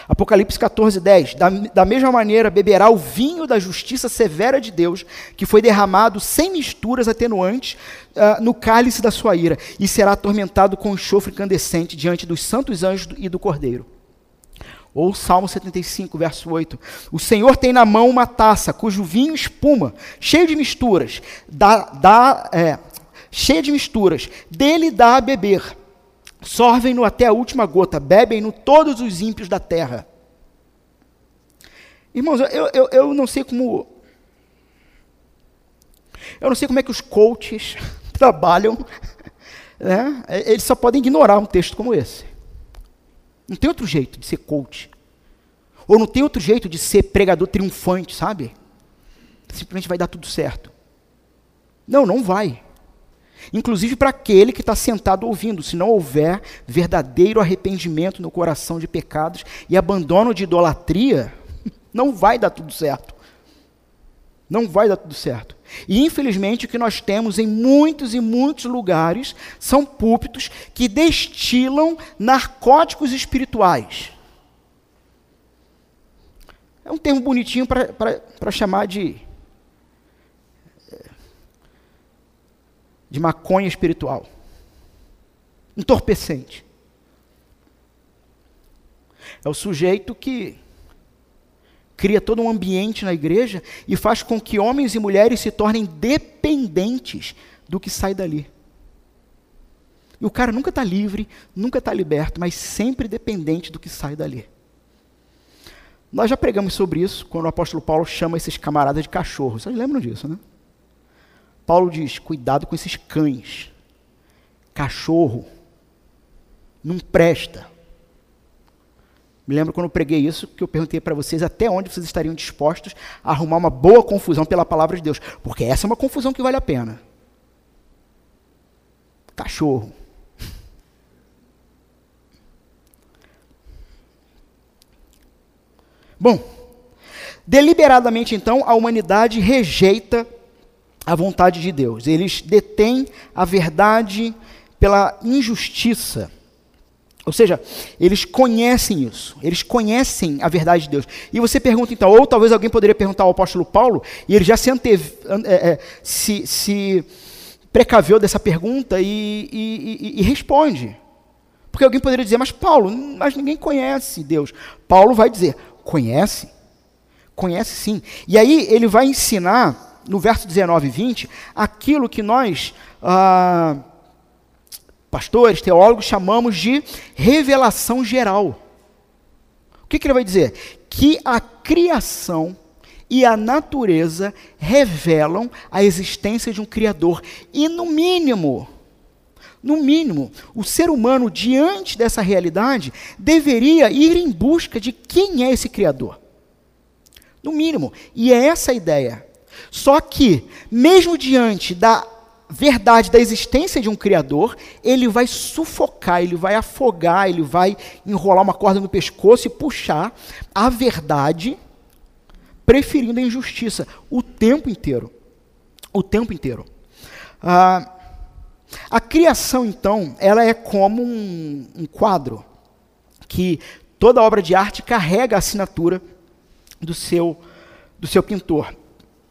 Apocalipse 14, 10. Da, da mesma maneira, beberá o vinho da justiça severa de Deus, que foi derramado sem misturas atenuantes uh, no cálice da sua ira, e será atormentado com enxofre incandescente diante dos santos anjos e do cordeiro. Ou Salmo 75, verso 8. O Senhor tem na mão uma taça, cujo vinho espuma, cheio de misturas, dá, dá, é, de misturas, dele dá a beber. Sorvem-no até a última gota, bebem-no todos os ímpios da terra. Irmãos, eu, eu, eu não sei como. Eu não sei como é que os coaches (laughs) trabalham. Né? Eles só podem ignorar um texto como esse. Não tem outro jeito de ser coach. Ou não tem outro jeito de ser pregador triunfante, sabe? Simplesmente vai dar tudo certo. Não, não vai. Inclusive para aquele que está sentado ouvindo, se não houver verdadeiro arrependimento no coração de pecados e abandono de idolatria, (laughs) não vai dar tudo certo. Não vai dar tudo certo. E infelizmente o que nós temos em muitos e muitos lugares são púlpitos que destilam narcóticos espirituais. É um termo bonitinho para chamar de. De maconha espiritual. Entorpecente. É o sujeito que cria todo um ambiente na igreja e faz com que homens e mulheres se tornem dependentes do que sai dali. E o cara nunca está livre, nunca está liberto, mas sempre dependente do que sai dali. Nós já pregamos sobre isso quando o apóstolo Paulo chama esses camaradas de cachorros. Vocês lembram disso, né? Paulo diz: cuidado com esses cães. Cachorro. Não presta. Me lembro quando eu preguei isso, que eu perguntei para vocês até onde vocês estariam dispostos a arrumar uma boa confusão pela palavra de Deus. Porque essa é uma confusão que vale a pena. Cachorro. Bom, deliberadamente então, a humanidade rejeita a vontade de Deus. Eles detêm a verdade pela injustiça. Ou seja, eles conhecem isso, eles conhecem a verdade de Deus. E você pergunta então, ou talvez alguém poderia perguntar ao apóstolo Paulo, e ele já se, anteve, é, é, se, se precaveu dessa pergunta e, e, e, e responde. Porque alguém poderia dizer, mas Paulo, mas ninguém conhece Deus. Paulo vai dizer, conhece? Conhece sim. E aí ele vai ensinar, no verso 19 e 20, aquilo que nós. Ah, pastores, teólogos, chamamos de revelação geral. O que, que ele vai dizer? Que a criação e a natureza revelam a existência de um Criador. E, no mínimo, no mínimo, o ser humano, diante dessa realidade, deveria ir em busca de quem é esse Criador. No mínimo. E é essa a ideia. Só que, mesmo diante da verdade da existência de um Criador, ele vai sufocar, ele vai afogar, ele vai enrolar uma corda no pescoço e puxar a verdade, preferindo a injustiça o tempo inteiro. O tempo inteiro. Ah, a criação, então, ela é como um, um quadro que toda obra de arte carrega a assinatura do seu, do seu pintor.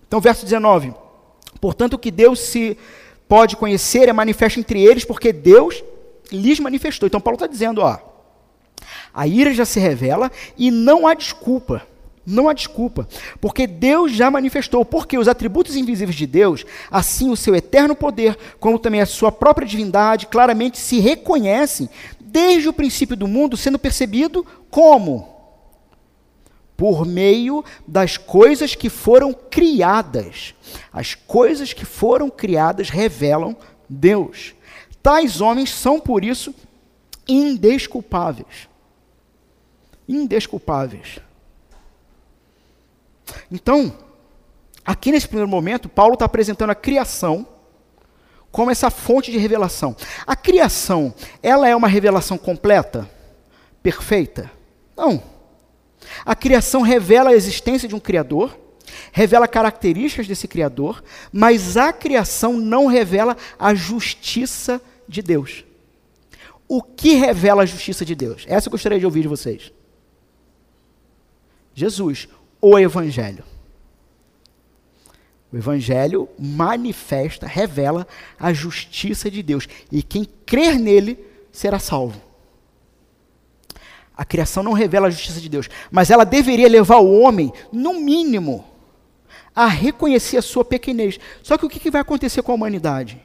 Então, verso 19. Portanto, o que Deus se pode conhecer é manifesto entre eles, porque Deus lhes manifestou. Então, Paulo está dizendo: ó, a ira já se revela e não há desculpa. Não há desculpa, porque Deus já manifestou, porque os atributos invisíveis de Deus, assim o seu eterno poder, como também a sua própria divindade, claramente se reconhecem desde o princípio do mundo, sendo percebido como? Por meio das coisas que foram criadas. As coisas que foram criadas revelam Deus. Tais homens são, por isso, indesculpáveis. Indesculpáveis. Então, aqui nesse primeiro momento, Paulo está apresentando a criação como essa fonte de revelação. A criação, ela é uma revelação completa? Perfeita? Não. A criação revela a existência de um Criador, revela características desse Criador, mas a criação não revela a justiça de Deus. O que revela a justiça de Deus? Essa eu gostaria de ouvir de vocês. Jesus o Evangelho. O Evangelho manifesta, revela a justiça de Deus. E quem crer nele será salvo. A criação não revela a justiça de Deus, mas ela deveria levar o homem, no mínimo, a reconhecer a sua pequenez. Só que o que vai acontecer com a humanidade?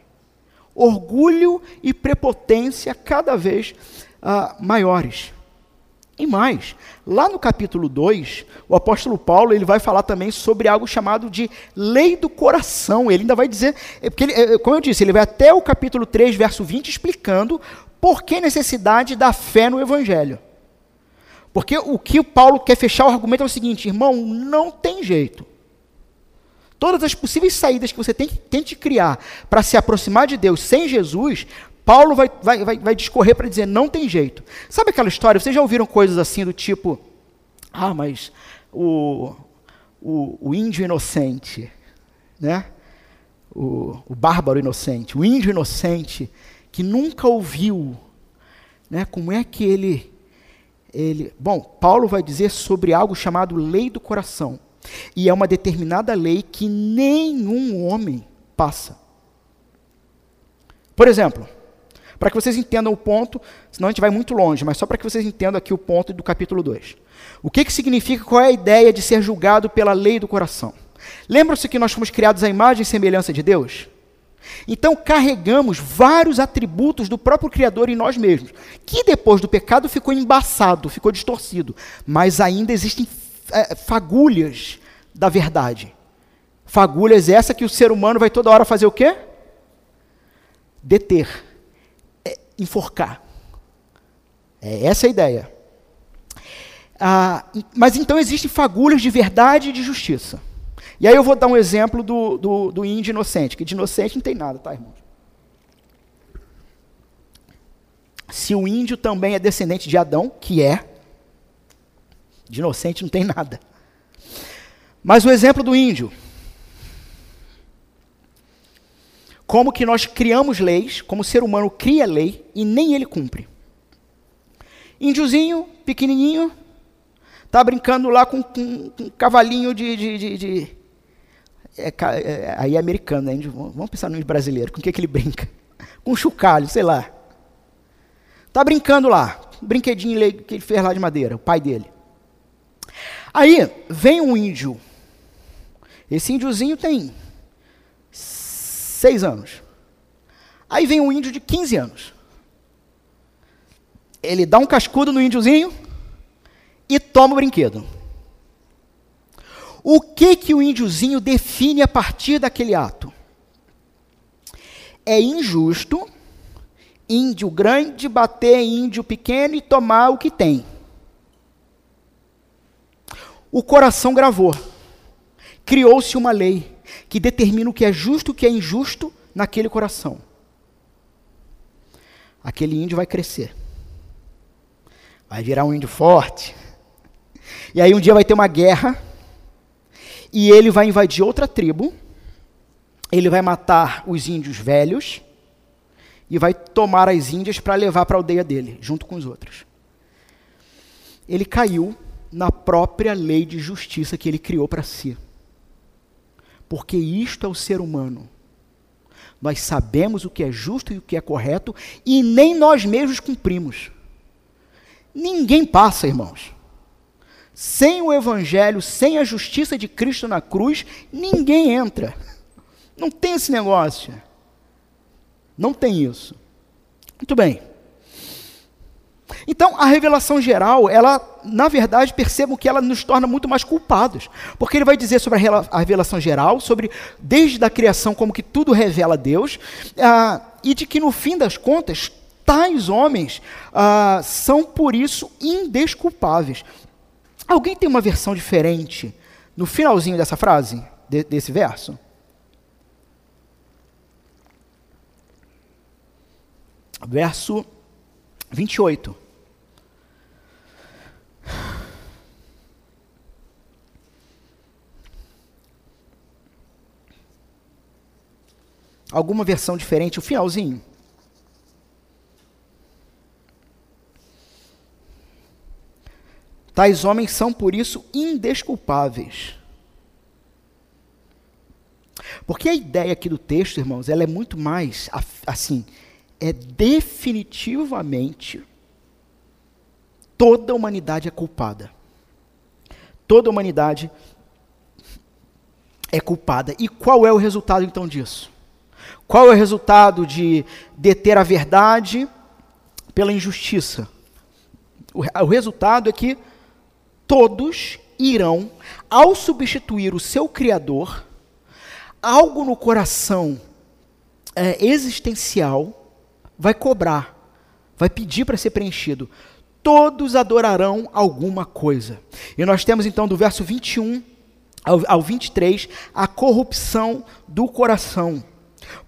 Orgulho e prepotência cada vez uh, maiores. E mais, lá no capítulo 2, o apóstolo Paulo ele vai falar também sobre algo chamado de lei do coração. Ele ainda vai dizer, é porque ele, é, como eu disse, ele vai até o capítulo 3, verso 20, explicando por que necessidade da fé no evangelho. Porque o que o Paulo quer fechar o argumento é o seguinte, irmão, não tem jeito. Todas as possíveis saídas que você tem, tente criar para se aproximar de Deus sem Jesus Paulo vai, vai, vai, vai discorrer para dizer: não tem jeito. Sabe aquela história? Vocês já ouviram coisas assim do tipo: ah, mas o, o, o índio inocente, né? O, o bárbaro inocente, o índio inocente que nunca ouviu, né? Como é que ele ele, bom, Paulo vai dizer sobre algo chamado lei do coração. E é uma determinada lei que nenhum homem passa. Por exemplo, para que vocês entendam o ponto, senão a gente vai muito longe, mas só para que vocês entendam aqui o ponto do capítulo 2. O que, que significa, qual é a ideia de ser julgado pela lei do coração? Lembram-se que nós fomos criados à imagem e semelhança de Deus? Então carregamos vários atributos do próprio Criador em nós mesmos, que depois do pecado ficou embaçado, ficou distorcido, mas ainda existem é, fagulhas da verdade. Fagulhas essa que o ser humano vai toda hora fazer o quê? Deter enforcar. É essa a ideia. Ah, mas então existem fagulhas de verdade e de justiça. E aí eu vou dar um exemplo do, do, do índio inocente, que de inocente não tem nada, tá, irmão? Se o índio também é descendente de Adão, que é, de inocente não tem nada. Mas o exemplo do índio. como que nós criamos leis, como o ser humano cria lei e nem ele cumpre. Índiozinho, pequenininho, tá brincando lá com, com, com um cavalinho de... de, de, de é, é, aí é americano, né? Vamos pensar no brasileiro, com o que, que ele brinca? Com um chocalho, sei lá. Tá brincando lá, um brinquedinho que ele fez lá de madeira, o pai dele. Aí, vem um índio. Esse índiozinho tem seis anos. Aí vem um índio de 15 anos. Ele dá um cascudo no índiozinho e toma o brinquedo. O que que o índiozinho define a partir daquele ato? É injusto índio grande bater índio pequeno e tomar o que tem. O coração gravou. criou-se uma lei que determina o que é justo e o que é injusto naquele coração. Aquele índio vai crescer. Vai virar um índio forte. E aí um dia vai ter uma guerra. E ele vai invadir outra tribo. Ele vai matar os índios velhos. E vai tomar as índias para levar para a aldeia dele, junto com os outros. Ele caiu na própria lei de justiça que ele criou para si. Porque isto é o ser humano. Nós sabemos o que é justo e o que é correto e nem nós mesmos cumprimos. Ninguém passa, irmãos. Sem o Evangelho, sem a justiça de Cristo na cruz, ninguém entra. Não tem esse negócio. Não tem isso. Muito bem. Então, a revelação geral, ela, na verdade, percebam que ela nos torna muito mais culpados. Porque ele vai dizer sobre a revelação geral, sobre desde a criação, como que tudo revela Deus, ah, e de que, no fim das contas, tais homens ah, são, por isso, indesculpáveis. Alguém tem uma versão diferente no finalzinho dessa frase, de, desse verso? Verso 28. Alguma versão diferente, o finalzinho. Tais homens são, por isso, indesculpáveis. Porque a ideia aqui do texto, irmãos, ela é muito mais assim, é definitivamente toda a humanidade é culpada. Toda a humanidade é culpada. E qual é o resultado então disso? Qual é o resultado de deter a verdade pela injustiça? O, o resultado é que todos irão, ao substituir o seu Criador, algo no coração é, existencial vai cobrar, vai pedir para ser preenchido. Todos adorarão alguma coisa. E nós temos então do verso 21 ao, ao 23 a corrupção do coração.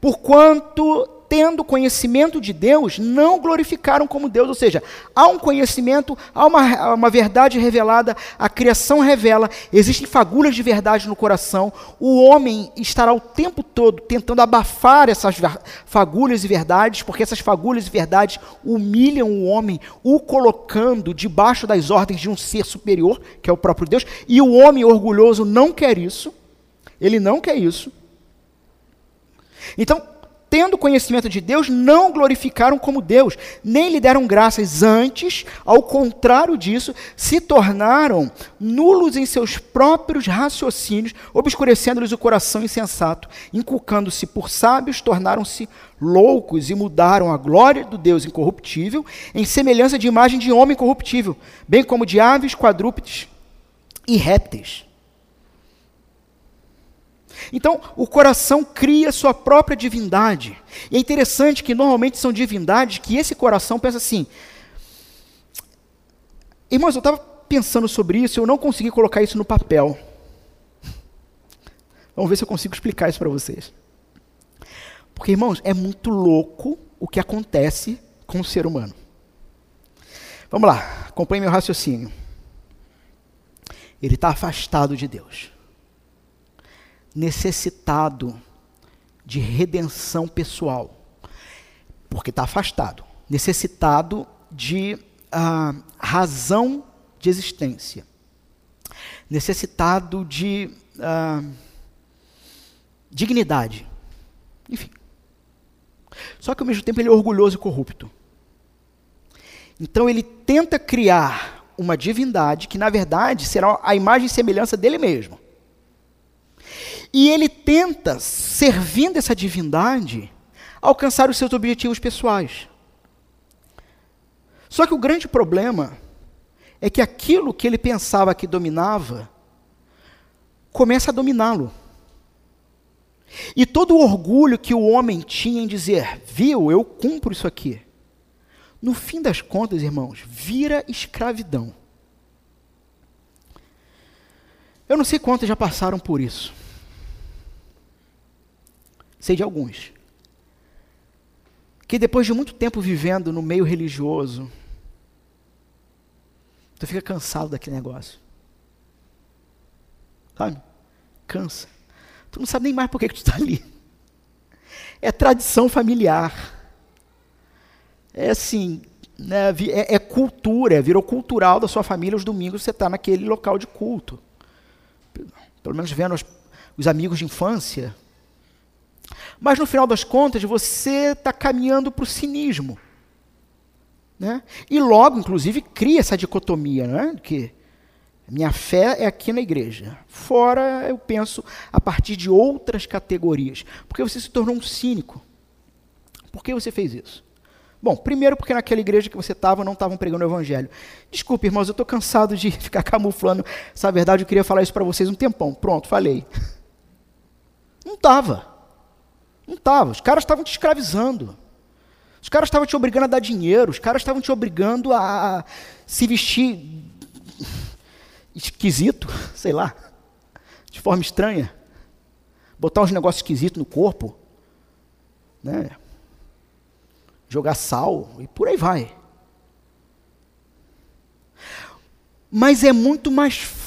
Porquanto tendo conhecimento de Deus, não glorificaram como Deus. Ou seja, há um conhecimento, há uma, uma verdade revelada, a criação revela, existem fagulhas de verdade no coração. O homem estará o tempo todo tentando abafar essas fagulhas e verdades, porque essas fagulhas e verdades humilham o homem, o colocando debaixo das ordens de um ser superior, que é o próprio Deus, e o homem orgulhoso não quer isso. Ele não quer isso. Então, tendo conhecimento de Deus, não glorificaram como Deus, nem lhe deram graças antes, ao contrário disso, se tornaram nulos em seus próprios raciocínios, obscurecendo-lhes o coração insensato, inculcando-se por sábios, tornaram-se loucos e mudaram a glória do Deus incorruptível em semelhança de imagem de homem corruptível, bem como de aves, quadrúpedes e répteis. Então, o coração cria sua própria divindade. E é interessante que normalmente são divindades que esse coração pensa assim: Irmãos, eu estava pensando sobre isso, eu não consegui colocar isso no papel. Vamos ver se eu consigo explicar isso para vocês. Porque, irmãos, é muito louco o que acontece com o ser humano. Vamos lá, acompanhe meu raciocínio. Ele está afastado de Deus necessitado de redenção pessoal, porque está afastado, necessitado de uh, razão de existência, necessitado de uh, dignidade, enfim. Só que ao mesmo tempo ele é orgulhoso e corrupto. Então ele tenta criar uma divindade que na verdade será a imagem e semelhança dele mesmo. E ele tenta, servindo essa divindade, alcançar os seus objetivos pessoais. Só que o grande problema é que aquilo que ele pensava que dominava começa a dominá-lo. E todo o orgulho que o homem tinha em dizer, viu, eu cumpro isso aqui, no fim das contas, irmãos, vira escravidão. Eu não sei quantos já passaram por isso. Sei de alguns. Que depois de muito tempo vivendo no meio religioso, tu fica cansado daquele negócio. Sabe? Cansa. Tu não sabe nem mais por que, que tu está ali. É tradição familiar. É assim, né, é, é, cultura, virou cultural da sua família. Os domingos você está naquele local de culto. Pelo menos vendo os, os amigos de infância. Mas no final das contas, você está caminhando para o cinismo. Né? E logo, inclusive, cria essa dicotomia, né? que minha fé é aqui na igreja. Fora, eu penso a partir de outras categorias. Porque você se tornou um cínico. Por que você fez isso? Bom, primeiro porque naquela igreja que você estava não estavam pregando o evangelho. Desculpe, irmãos, eu estou cansado de (laughs) ficar camuflando essa verdade. Eu queria falar isso para vocês um tempão. Pronto, falei. Não estava. Não estava. Os caras estavam te escravizando. Os caras estavam te obrigando a dar dinheiro. Os caras estavam te obrigando a se vestir esquisito, (laughs) sei lá, de forma estranha. Botar uns negócios esquisitos no corpo. Né? jogar sal e por aí vai. Mas é muito mais fácil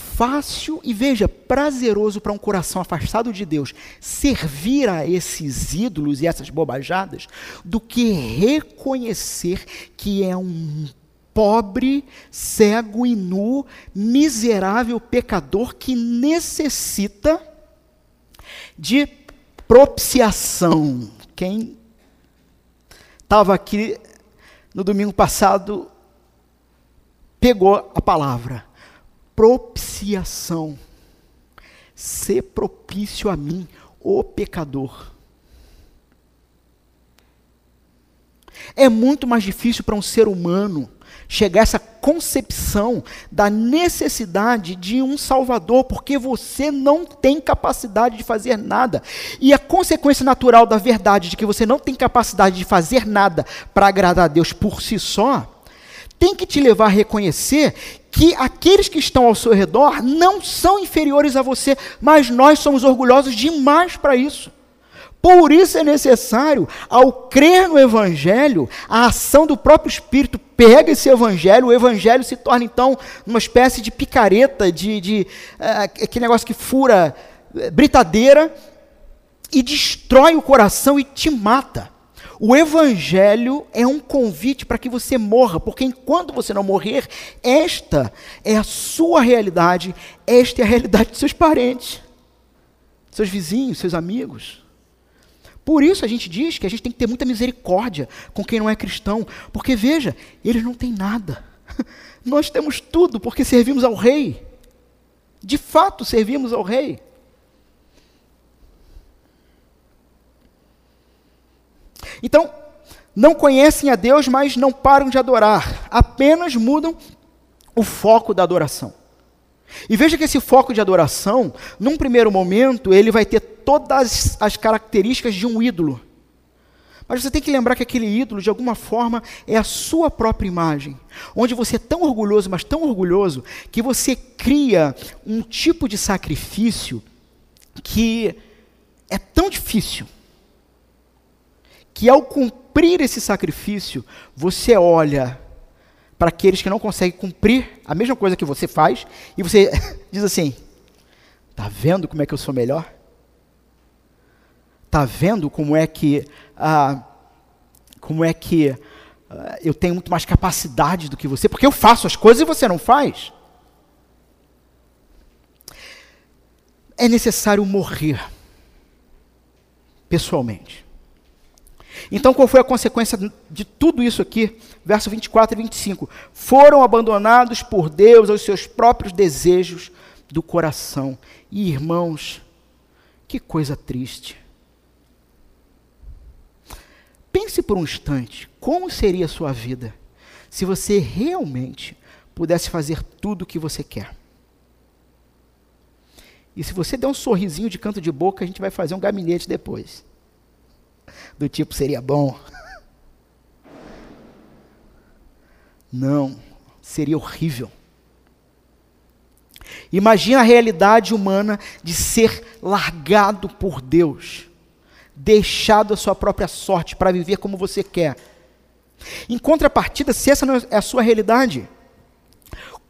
e veja, prazeroso para um coração afastado de Deus servir a esses ídolos e essas bobajadas do que reconhecer que é um pobre, cego e nu, miserável pecador que necessita de propiciação. Quem estava aqui no domingo passado, pegou a palavra propiciação. Ser propício a mim, o pecador. É muito mais difícil para um ser humano chegar a essa concepção da necessidade de um Salvador, porque você não tem capacidade de fazer nada. E a consequência natural da verdade de que você não tem capacidade de fazer nada para agradar a Deus por si só, tem que te levar a reconhecer que aqueles que estão ao seu redor não são inferiores a você, mas nós somos orgulhosos demais para isso. Por isso é necessário, ao crer no Evangelho, a ação do próprio Espírito pega esse Evangelho, o Evangelho se torna então uma espécie de picareta, de, de uh, aquele negócio que fura uh, britadeira e destrói o coração e te mata. O Evangelho é um convite para que você morra, porque enquanto você não morrer, esta é a sua realidade, esta é a realidade de seus parentes, seus vizinhos, seus amigos. Por isso a gente diz que a gente tem que ter muita misericórdia com quem não é cristão, porque veja, eles não têm nada. (laughs) Nós temos tudo porque servimos ao Rei. De fato, servimos ao Rei. Então, não conhecem a Deus, mas não param de adorar, apenas mudam o foco da adoração. E veja que esse foco de adoração, num primeiro momento, ele vai ter todas as características de um ídolo. Mas você tem que lembrar que aquele ídolo, de alguma forma, é a sua própria imagem. Onde você é tão orgulhoso, mas tão orgulhoso, que você cria um tipo de sacrifício que é tão difícil, que ao cumprir esse sacrifício, você olha para aqueles que não conseguem cumprir a mesma coisa que você faz, e você (laughs) diz assim: está vendo como é que eu sou melhor? Está vendo como é que ah, como é que ah, eu tenho muito mais capacidade do que você? Porque eu faço as coisas e você não faz. É necessário morrer pessoalmente. Então, qual foi a consequência de tudo isso aqui? Verso 24 e 25. Foram abandonados por Deus aos seus próprios desejos do coração. E, irmãos, que coisa triste. Pense por um instante, como seria a sua vida se você realmente pudesse fazer tudo o que você quer? E se você der um sorrisinho de canto de boca, a gente vai fazer um gabinete depois do tipo seria bom. Não, seria horrível. Imagina a realidade humana de ser largado por Deus, deixado à sua própria sorte para viver como você quer. Em contrapartida, se essa não é a sua realidade,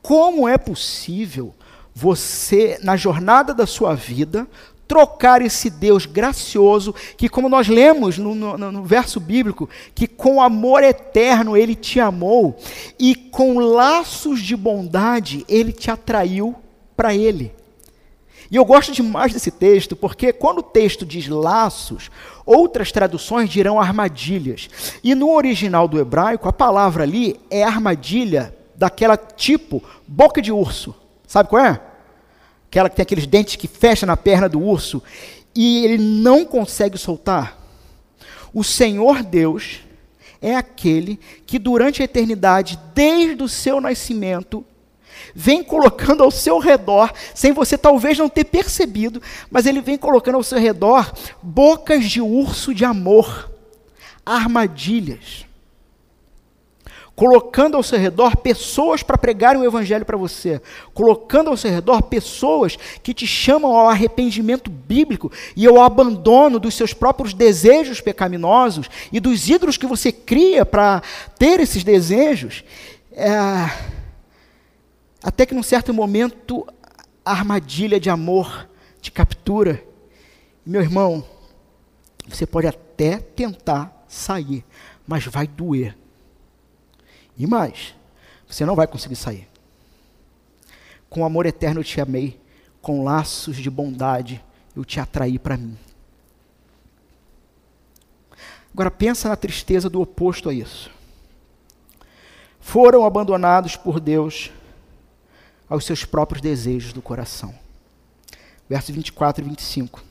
como é possível você, na jornada da sua vida, trocar esse Deus gracioso, que, como nós lemos no, no, no, verso bíblico, que com amor eterno ele te amou e com laços de bondade ele te atraiu para ele. E eu gosto demais desse texto, porque quando o texto diz laços, outras traduções dirão armadilhas. E no original do hebraico, a palavra ali é armadilha daquela tipo boca de urso. Sabe qual é? Aquela que tem aqueles dentes que fecham na perna do urso, e ele não consegue soltar. O Senhor Deus é aquele que durante a eternidade, desde o seu nascimento, vem colocando ao seu redor, sem você talvez não ter percebido, mas ele vem colocando ao seu redor bocas de urso de amor, armadilhas colocando ao seu redor pessoas para pregarem o evangelho para você, colocando ao seu redor pessoas que te chamam ao arrependimento bíblico e ao abandono dos seus próprios desejos pecaminosos e dos ídolos que você cria para ter esses desejos, é, até que num certo momento a armadilha de amor te captura. Meu irmão, você pode até tentar sair, mas vai doer e mais, você não vai conseguir sair. Com amor eterno eu te amei, com laços de bondade eu te atraí para mim. Agora pensa na tristeza do oposto a isso. Foram abandonados por Deus aos seus próprios desejos do coração. Versos 24 e 25.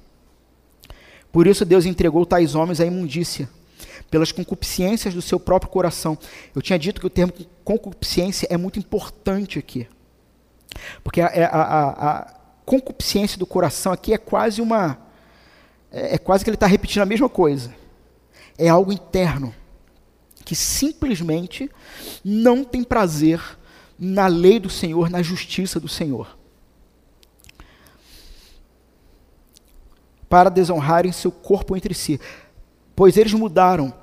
Por isso Deus entregou tais homens à imundícia pelas concupiscências do seu próprio coração. Eu tinha dito que o termo concupiscência é muito importante aqui. Porque a, a, a, a concupiscência do coração aqui é quase uma. É, é quase que ele está repetindo a mesma coisa. É algo interno. Que simplesmente não tem prazer na lei do Senhor, na justiça do Senhor. Para desonrarem seu corpo entre si pois eles mudaram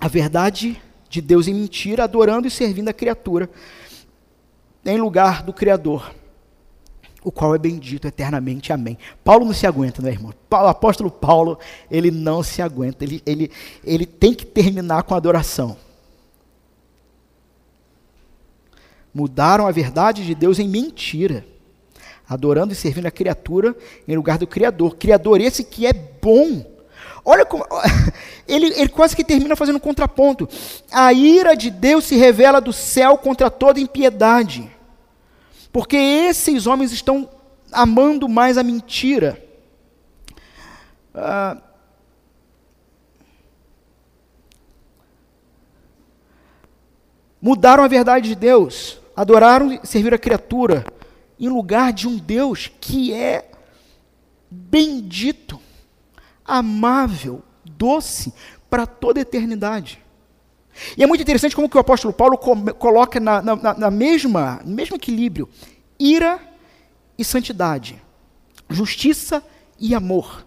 a verdade de Deus em mentira, adorando e servindo a criatura, em lugar do Criador, o qual é bendito eternamente. Amém. Paulo não se aguenta, né, irmão? O apóstolo Paulo, ele não se aguenta, ele, ele, ele tem que terminar com a adoração. Mudaram a verdade de Deus em mentira, adorando e servindo a criatura em lugar do Criador. Criador esse que é bom Olha como. (laughs) Ele, ele quase que termina fazendo um contraponto. A ira de Deus se revela do céu contra toda impiedade. Porque esses homens estão amando mais a mentira. Ah, mudaram a verdade de Deus, adoraram e serviram a criatura, em lugar de um Deus que é bendito amável, doce, para toda a eternidade. E é muito interessante como que o apóstolo Paulo coloca na, na, na mesma, no mesmo equilíbrio ira e santidade, justiça e amor.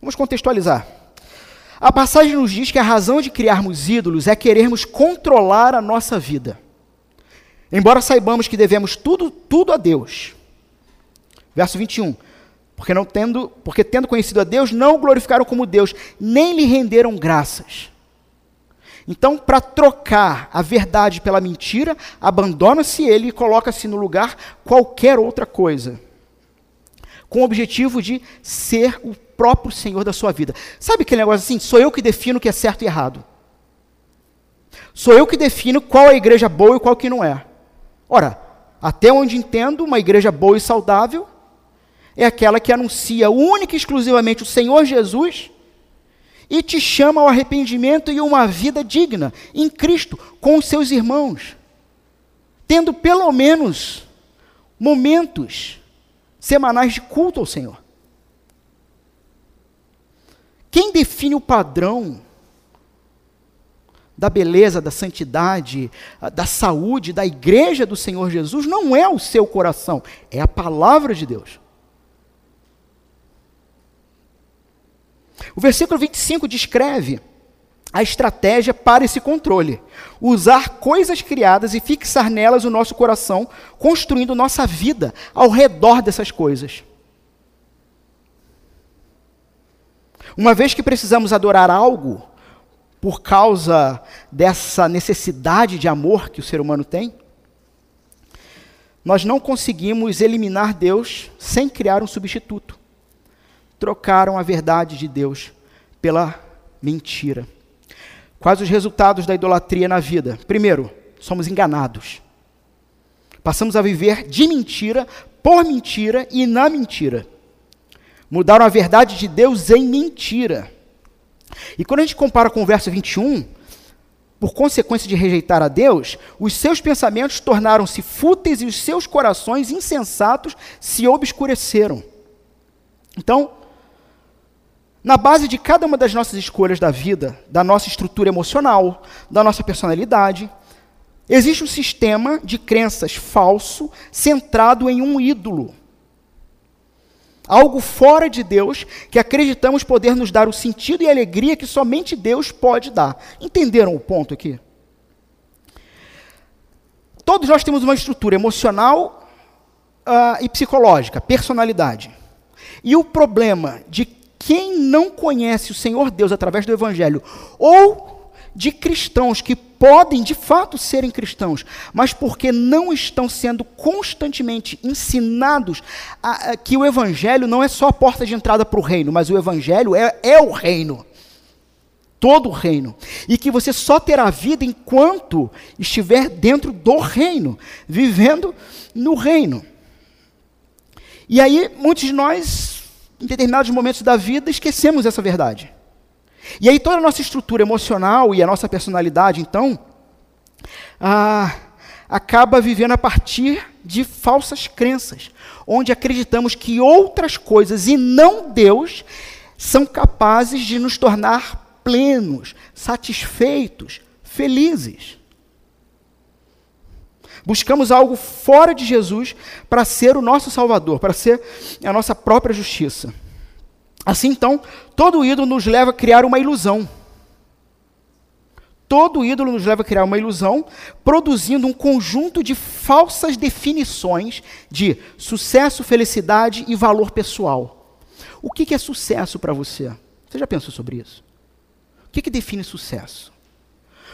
Vamos contextualizar. A passagem nos diz que a razão de criarmos ídolos é querermos controlar a nossa vida. Embora saibamos que devemos tudo, tudo a Deus. Verso 21. Porque, não tendo, porque tendo conhecido a Deus, não o glorificaram como Deus, nem lhe renderam graças. Então, para trocar a verdade pela mentira, abandona-se ele e coloca-se no lugar qualquer outra coisa, com o objetivo de ser o próprio Senhor da sua vida. Sabe aquele negócio assim? Sou eu que defino o que é certo e errado. Sou eu que defino qual é a igreja boa e qual que não é. Ora, até onde entendo, uma igreja boa e saudável é aquela que anuncia única e exclusivamente o Senhor Jesus e te chama ao arrependimento e uma vida digna em Cristo com os seus irmãos, tendo pelo menos momentos semanais de culto ao Senhor. Quem define o padrão da beleza, da santidade, da saúde, da igreja do Senhor Jesus, não é o seu coração, é a palavra de Deus. O versículo 25 descreve a estratégia para esse controle. Usar coisas criadas e fixar nelas o nosso coração, construindo nossa vida ao redor dessas coisas. Uma vez que precisamos adorar algo, por causa dessa necessidade de amor que o ser humano tem, nós não conseguimos eliminar Deus sem criar um substituto. Trocaram a verdade de Deus pela mentira. Quais os resultados da idolatria na vida? Primeiro, somos enganados. Passamos a viver de mentira, por mentira e na mentira. Mudaram a verdade de Deus em mentira. E quando a gente compara com o verso 21, por consequência de rejeitar a Deus, os seus pensamentos tornaram-se fúteis e os seus corações insensatos se obscureceram. Então, na base de cada uma das nossas escolhas da vida, da nossa estrutura emocional, da nossa personalidade, existe um sistema de crenças falso centrado em um ídolo algo fora de Deus, que acreditamos poder nos dar o sentido e alegria que somente Deus pode dar. Entenderam o ponto aqui? Todos nós temos uma estrutura emocional uh, e psicológica, personalidade. E o problema de quem não conhece o Senhor Deus através do Evangelho, ou de cristãos que podem de fato serem cristãos, mas porque não estão sendo constantemente ensinados a, a, que o Evangelho não é só a porta de entrada para o reino, mas o Evangelho é, é o reino. Todo o reino. E que você só terá vida enquanto estiver dentro do reino, vivendo no reino. E aí, muitos de nós, em determinados momentos da vida, esquecemos essa verdade. E aí toda a nossa estrutura emocional e a nossa personalidade, então, ah, acaba vivendo a partir de falsas crenças, onde acreditamos que outras coisas e não Deus são capazes de nos tornar plenos, satisfeitos, felizes. Buscamos algo fora de Jesus para ser o nosso Salvador, para ser a nossa própria justiça. Assim, então, todo ídolo nos leva a criar uma ilusão. Todo ídolo nos leva a criar uma ilusão, produzindo um conjunto de falsas definições de sucesso, felicidade e valor pessoal. O que, é sucesso para você? Você já pensou sobre isso? O que, define sucesso?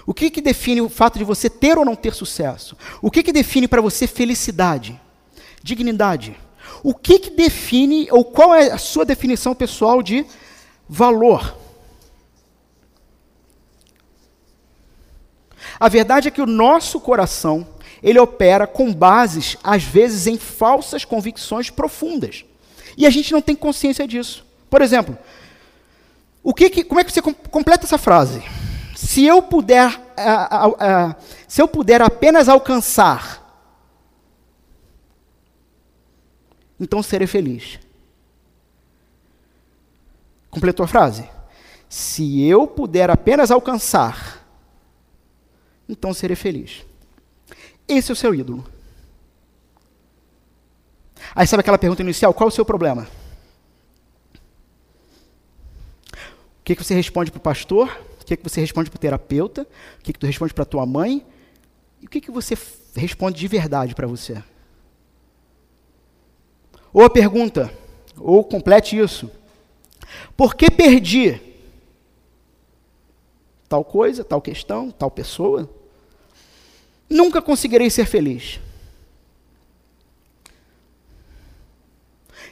O que, que define o fato de você ter ou não ter sucesso? O que, que define para você felicidade? Dignidade? O que, que define, ou qual é a sua definição pessoal de valor? A verdade é que o nosso coração, ele opera com bases, às vezes, em falsas convicções profundas. E a gente não tem consciência disso. Por exemplo, o que, que como é que você completa essa frase? Se eu puder, se eu puder apenas alcançar então serei feliz. Completou a frase? Se eu puder apenas alcançar, então serei feliz. Esse é o seu ídolo. Aí sabe aquela pergunta inicial? Qual é o seu problema? O que, que você responde para o pastor? O que, que você responde para o terapeuta? O que, que tu responde para tua mãe? E o que, que você responde de verdade para você? Ou a pergunta, ou complete isso: por que perdi tal coisa, tal questão, tal pessoa? Nunca conseguirei ser feliz.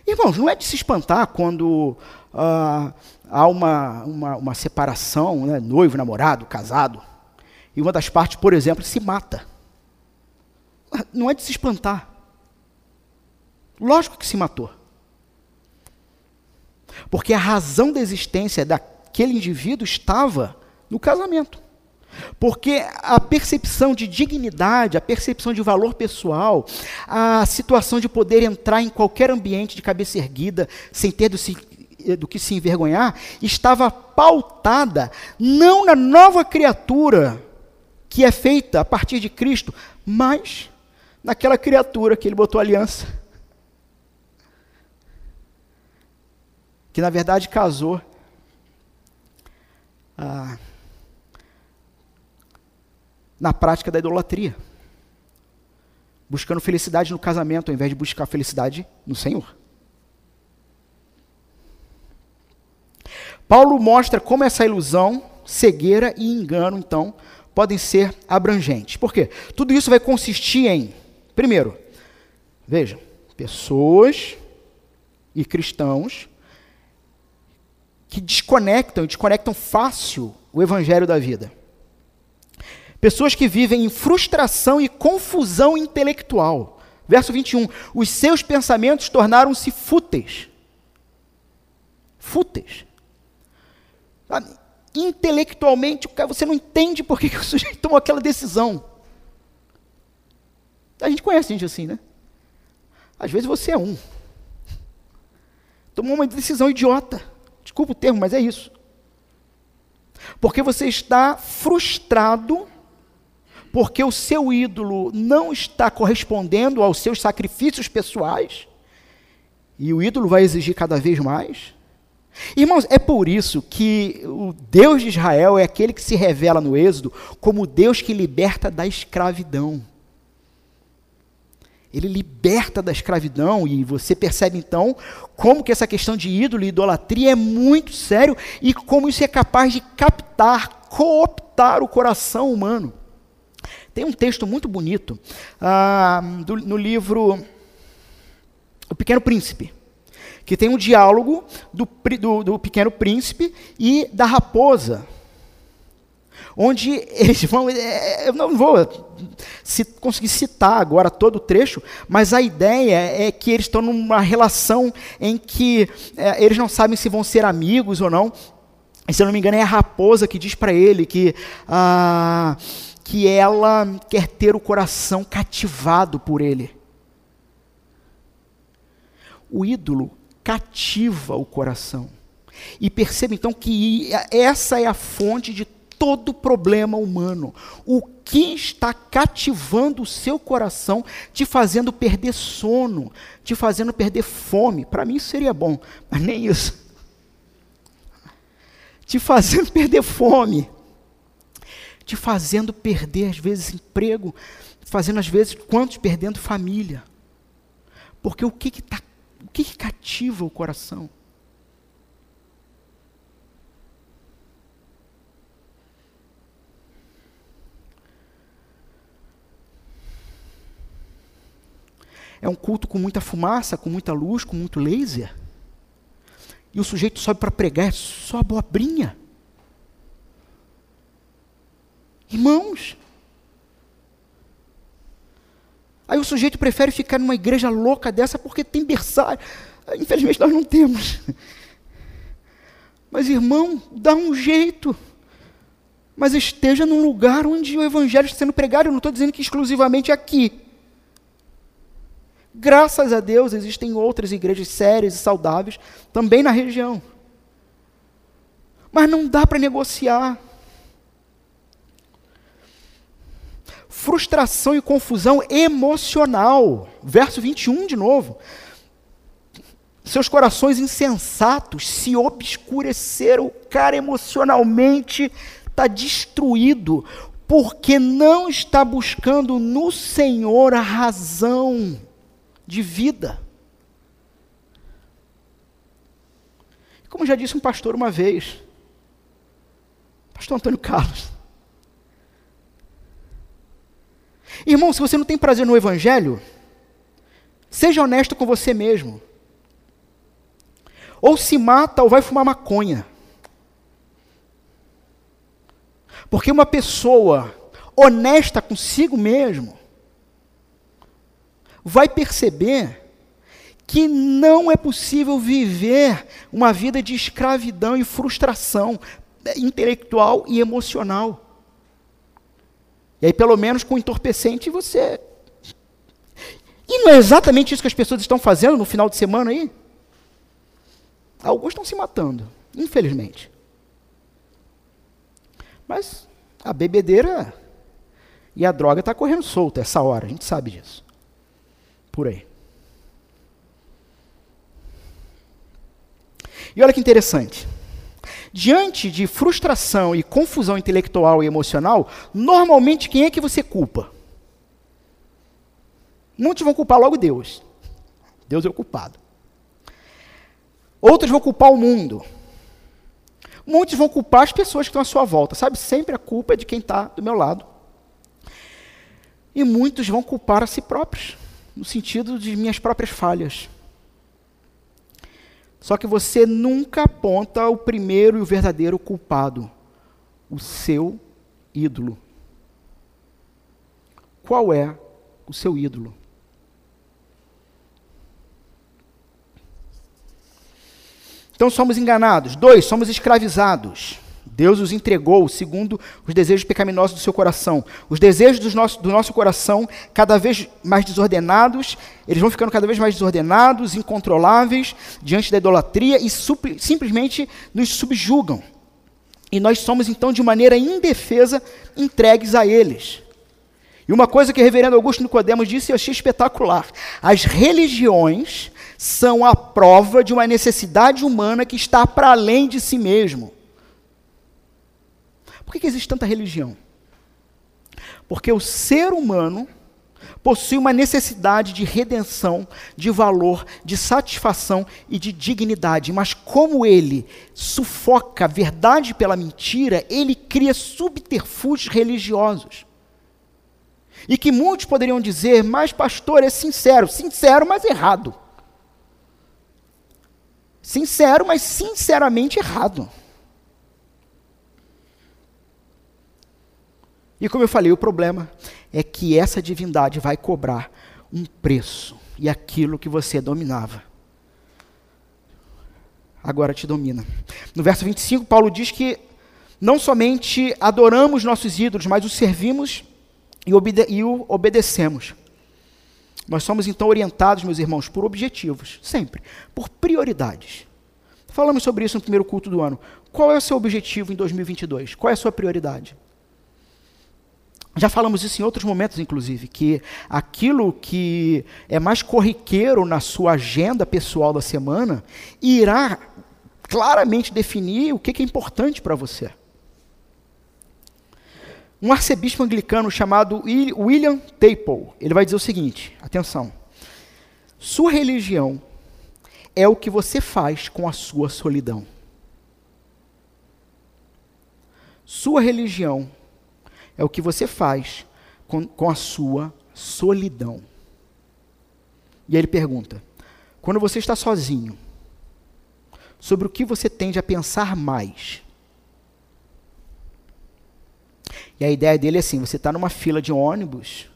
Irmãos, não é de se espantar quando uh, há uma, uma, uma separação, né, noivo, namorado, casado, e uma das partes, por exemplo, se mata. Não é de se espantar. Lógico que se matou. Porque a razão da existência daquele indivíduo estava no casamento. Porque a percepção de dignidade, a percepção de valor pessoal, a situação de poder entrar em qualquer ambiente de cabeça erguida, sem ter do, se, do que se envergonhar, estava pautada não na nova criatura que é feita a partir de Cristo, mas naquela criatura que ele botou aliança. Que na verdade casou. Na prática da idolatria. Buscando felicidade no casamento ao invés de buscar felicidade no Senhor. Paulo mostra como essa ilusão, cegueira e engano, então, podem ser abrangentes. Por quê? Tudo isso vai consistir em, primeiro, veja, pessoas e cristãos que desconectam, desconectam fácil o evangelho da vida. Pessoas que vivem em frustração e confusão intelectual. Verso 21. Os seus pensamentos tornaram-se fúteis. Fúteis. Intelectualmente, você não entende por que, o (laughs) sujeito tomou aquela decisão. A gente conhece gente assim, né? Às vezes você é um. Tomou uma decisão idiota. Desculpa o termo, mas é isso. Porque você está frustrado porque o seu ídolo não está correspondendo aos seus sacrifícios pessoais, e o ídolo vai exigir cada vez mais. Irmãos, é por isso que o Deus de Israel é aquele que se revela no Êxodo como o Deus que liberta da escravidão. Ele liberta da escravidão e você percebe então como que essa questão de ídolo e idolatria é muito sério e como isso é capaz de captar, cooptar o coração humano. Tem um texto muito bonito ah, do, no livro O Pequeno Príncipe que tem um diálogo do, do, do pequeno príncipe e da raposa onde (laughs) eles vão. É, é, eu não vou se, conseguir citar agora todo o trecho, mas a ideia é que eles estão numa relação em que é, eles não sabem se vão ser amigos ou não. E, se eu não me engano, é a raposa que diz para ele que, ah, que ela quer ter o coração cativado por ele. O ídolo cativa o coração. E perceba então que essa é a fonte de todo problema humano. O que está cativando o seu coração, te fazendo perder sono, te fazendo perder fome? Para mim seria bom, mas nem isso. Te fazendo (laughs) perder fome, te fazendo perder às vezes emprego, fazendo às vezes quantos perdendo família. Porque o que está que, que cativa o coração? É um culto com muita fumaça, com muita luz, com muito laser. E o sujeito sobe para pregar, é só abobrinha. Irmãos, Aí o sujeito prefere ficar numa igreja louca dessa porque tem berçário. Infelizmente nós não temos. Mas irmão, dá um jeito. Mas esteja num lugar onde o evangelho está sendo pregado. Eu não estou dizendo que exclusivamente aqui. Graças a Deus existem outras igrejas sérias e saudáveis também na região. Mas não dá para negociar. Frustração e confusão emocional. Verso 21 de novo. Seus corações insensatos se obscureceram. O cara emocionalmente está destruído, porque não está buscando no Senhor a razão de vida. Como já disse um pastor uma vez, pastor Antônio Carlos, Irmão, se você não tem prazer no Evangelho, seja honesto com você mesmo. Ou se mata ou vai fumar maconha. Porque uma pessoa honesta consigo mesmo vai perceber que não é possível viver uma vida de escravidão e frustração intelectual e emocional. E aí, pelo menos com entorpecente, você. E não é exatamente isso que as pessoas estão fazendo no final de semana aí? Alguns estão se matando, infelizmente. Mas a bebedeira E a droga está correndo solta essa hora, a gente sabe disso. Por aí. E olha que interessante. Diante de frustração e confusão intelectual e emocional, normalmente quem é que você culpa? Muitos vão culpar logo Deus. Deus é o culpado. Outros vão culpar o mundo. Muitos vão culpar as pessoas que estão à sua volta. Sabe, sempre a culpa é de quem está do meu lado. E muitos vão culpar a si próprios, no sentido de minhas próprias falhas. Só que você nunca aponta o primeiro e o verdadeiro culpado, o seu ídolo. Qual é o seu ídolo? Então somos enganados. Dois, somos escravizados. Deus os entregou segundo os desejos pecaminosos do seu coração. Os desejos do nosso, do nosso coração, cada vez mais desordenados, eles vão ficando cada vez mais desordenados, incontroláveis, diante da idolatria e simplesmente nos subjugam. E nós somos, então, de maneira indefesa, entregues a eles. E uma coisa que o reverendo Augusto Nicodemos disse, eu achei espetacular. As religiões são a prova de uma necessidade humana que está para além de si mesmo. Que, que existe tanta religião? Porque o ser humano possui uma necessidade de redenção, de valor, de satisfação e de dignidade. Mas como ele sufoca a verdade pela mentira, ele cria subterfúgios religiosos. E que muitos poderiam dizer, mas pastor, é sincero. Sincero, mas errado. Sincero, mas sinceramente errado. E como eu falei, o problema é que essa divindade vai cobrar um preço. E aquilo que você dominava, agora te domina. No verso 25, Paulo diz que não somente adoramos nossos ídolos, mas os servimos e, obede e o obedecemos. Nós somos então orientados, meus irmãos, por objetivos, sempre, por prioridades. Falamos sobre isso no primeiro culto do ano. Qual é o seu objetivo em 2022? Qual é a sua prioridade? Já falamos isso em outros momentos, inclusive, que aquilo que é mais corriqueiro na sua agenda pessoal da semana irá claramente definir o que é importante para você. Um arcebispo anglicano chamado William Taple, ele vai dizer o seguinte: atenção. Sua religião é o que você faz com a sua solidão. Sua religião é o que você faz com, com a sua solidão. E aí ele pergunta: quando você está sozinho, sobre o que você tende a pensar mais? E a ideia dele é assim: você está numa fila de ônibus,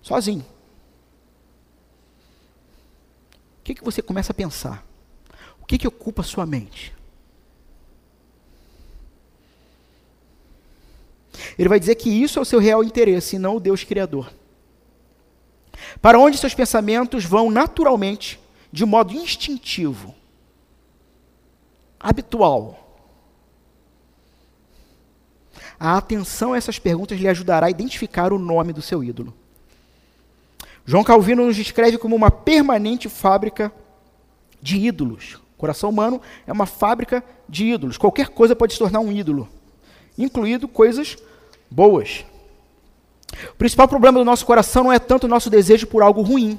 sozinho. O que, que você começa a pensar? O que, que ocupa a sua mente? Ele vai dizer que isso é o seu real interesse, e não o Deus Criador. Para onde seus pensamentos vão naturalmente, de modo instintivo, habitual, a atenção a essas perguntas lhe ajudará a identificar o nome do seu ídolo. João Calvino nos descreve como uma permanente fábrica de ídolos. O coração humano é uma fábrica de ídolos. Qualquer coisa pode se tornar um ídolo, incluindo coisas boas. O principal problema do nosso coração não é tanto o nosso desejo por algo ruim.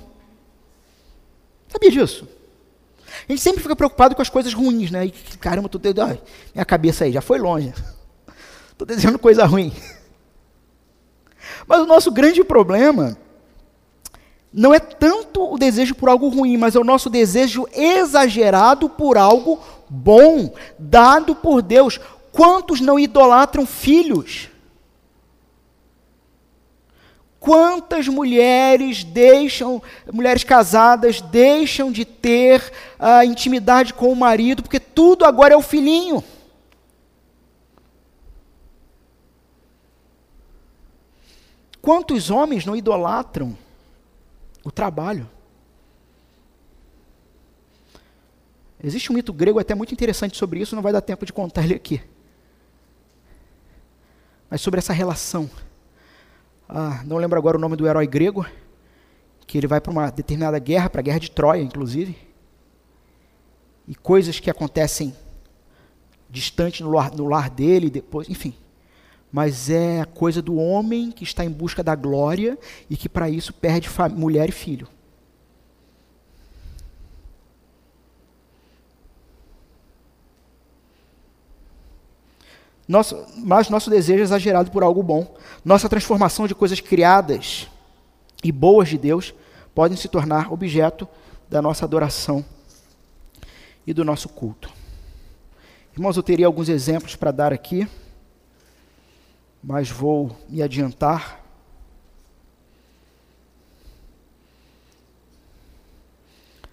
Sabia disso? A gente sempre fica preocupado com as coisas ruins, né? E, caramba, tô, minha cabeça aí já foi longe. (laughs) Estou desejando coisa ruim. Mas o nosso grande problema não é tanto o desejo por algo ruim, mas é o nosso desejo exagerado por algo bom, dado por Deus. Quantos não idolatram filhos? Quantas mulheres deixam, mulheres casadas deixam de ter a intimidade com o marido, porque tudo agora é o filhinho? Quantos homens não idolatram o trabalho? Existe um mito grego até muito interessante sobre isso, não vai dar tempo de contar ele aqui. Mas sobre essa relação. Ah, não lembro agora o nome do herói grego, que ele vai para uma determinada guerra, para a guerra de Troia, inclusive, e coisas que acontecem distante no lar, no lar dele, depois, enfim. Mas é a coisa do homem que está em busca da glória e que para isso perde mulher e filho. Nosso, mas nosso desejo é exagerado por algo bom. Nossa transformação de coisas criadas e boas de Deus podem se tornar objeto da nossa adoração e do nosso culto. Irmãos, eu teria alguns exemplos para dar aqui, mas vou me adiantar.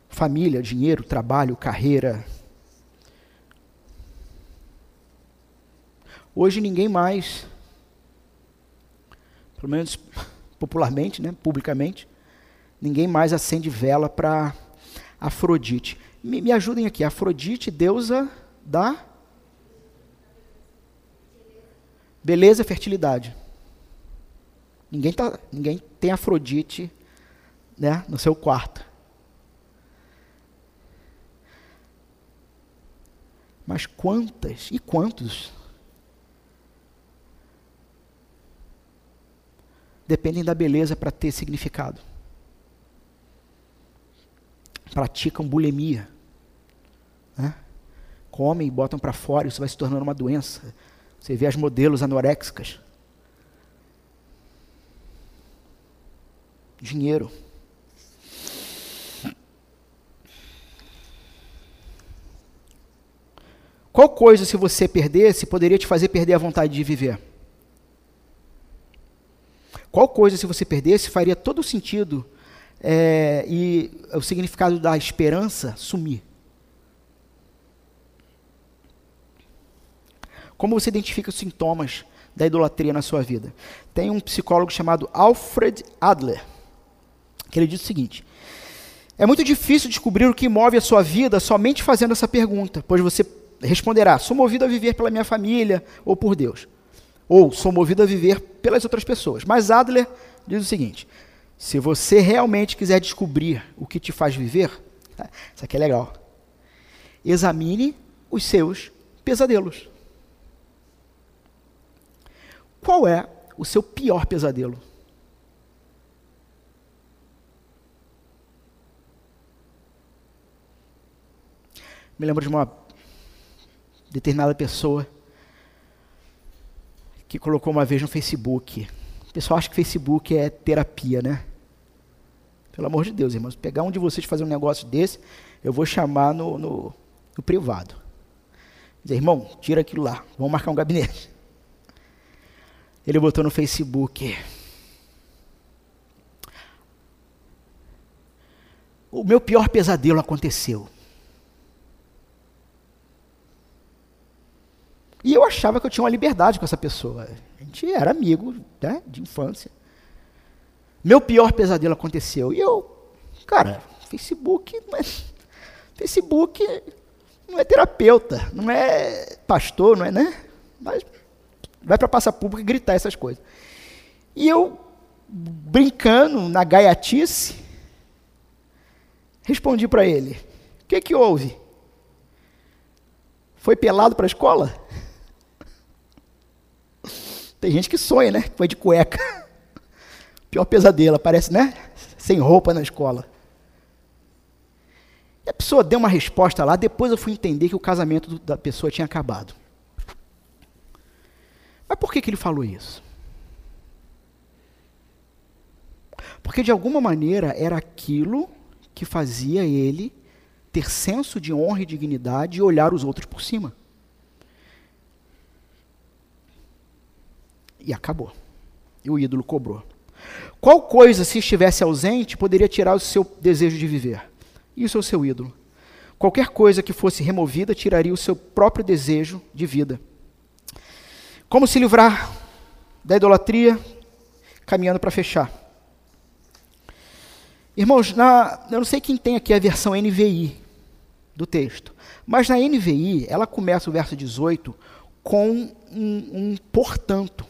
Família, dinheiro, trabalho, carreira, Hoje ninguém mais, pelo menos (laughs) popularmente, né, publicamente, ninguém mais acende vela para Afrodite. Me, me, ajudem aqui, Afrodite, deusa da beleza e fertilidade. Ninguém, tá, ninguém tem Afrodite né, no seu quarto. Mas quantas e quantos dependem da beleza para ter significado. Praticam bulimia. Né? Comem e botam para fora, isso vai se tornando uma doença. Você vê as modelos anoréxicas. Dinheiro. Qual coisa, se você perdesse, poderia te fazer perder a vontade de viver? Qual coisa, se você perdesse, faria todo o sentido é, e o significado da esperança sumir? Como você identifica os sintomas da idolatria na sua vida? Tem um psicólogo chamado Alfred Adler, que ele diz o seguinte: É muito difícil descobrir o que move a sua vida somente fazendo essa pergunta, pois você responderá: sou movido a viver pela minha família ou por Deus. Ou sou movido a viver pelas outras pessoas. Mas Adler diz o seguinte: se você realmente quiser descobrir o que te faz viver, isso aqui é legal. Examine os seus pesadelos. Qual é o seu pior pesadelo? Me lembro de uma determinada pessoa que colocou uma vez no Facebook. O pessoal acha que Facebook é terapia, né? Pelo amor de Deus, irmãos, pegar um de vocês fazer um negócio desse, eu vou chamar no, no, no privado. Dizer, irmão, tira aquilo lá, vamos marcar um gabinete. Ele botou no Facebook. O meu pior pesadelo aconteceu. E eu achava que eu tinha uma liberdade com essa pessoa. A gente era amigo né, de infância. Meu pior pesadelo aconteceu. E eu, cara, Facebook não é, Facebook não é terapeuta, não é pastor, não é, né? Mas vai para praça pública e gritar essas coisas. E eu, brincando na gaiatice, respondi para ele: O que, que houve? Foi pelado para a escola? Tem gente que sonha, né? Foi de cueca. (laughs) Pior pesadelo, aparece, né? Sem roupa na escola. E a pessoa deu uma resposta lá, depois eu fui entender que o casamento da pessoa tinha acabado. Mas por que, que ele falou isso? Porque de alguma maneira era aquilo que fazia ele ter senso de honra e dignidade e olhar os outros por cima. E acabou. E o ídolo cobrou. Qual coisa, se estivesse ausente, poderia tirar o seu desejo de viver? Isso é o seu ídolo. Qualquer coisa que fosse removida tiraria o seu próprio desejo de vida. Como se livrar da idolatria? Caminhando para fechar. Irmãos, na, eu não sei quem tem aqui a versão NVI do texto, mas na NVI, ela começa o verso 18 com um, um portanto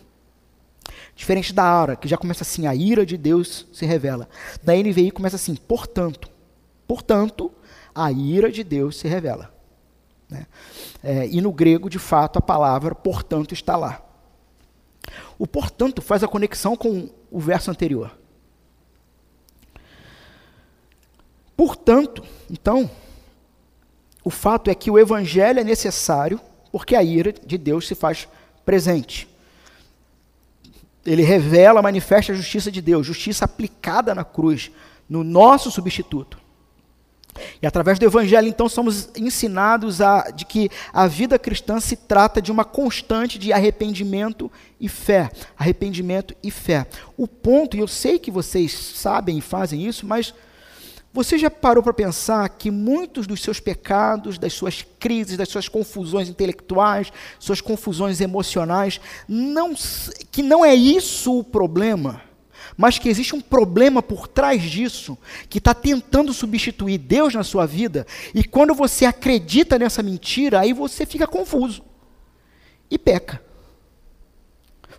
Diferente da Ara, que já começa assim, a ira de Deus se revela. Na NVI começa assim, portanto. Portanto, a ira de Deus se revela. Né? É, e no grego, de fato, a palavra portanto está lá. O portanto faz a conexão com o verso anterior. Portanto, então, o fato é que o evangelho é necessário porque a ira de Deus se faz presente. Ele revela, manifesta a justiça de Deus, justiça aplicada na cruz, no nosso substituto. E através do Evangelho, então, somos ensinados a, de que a vida cristã se trata de uma constante de arrependimento e fé. Arrependimento e fé. O ponto, e eu sei que vocês sabem e fazem isso, mas você já parou para pensar que muitos dos seus pecados, das suas crises, das suas confusões intelectuais, suas confusões emocionais, não, que não é isso o problema, mas que existe um problema por trás disso, que está tentando substituir Deus na sua vida, e quando você acredita nessa mentira, aí você fica confuso e peca.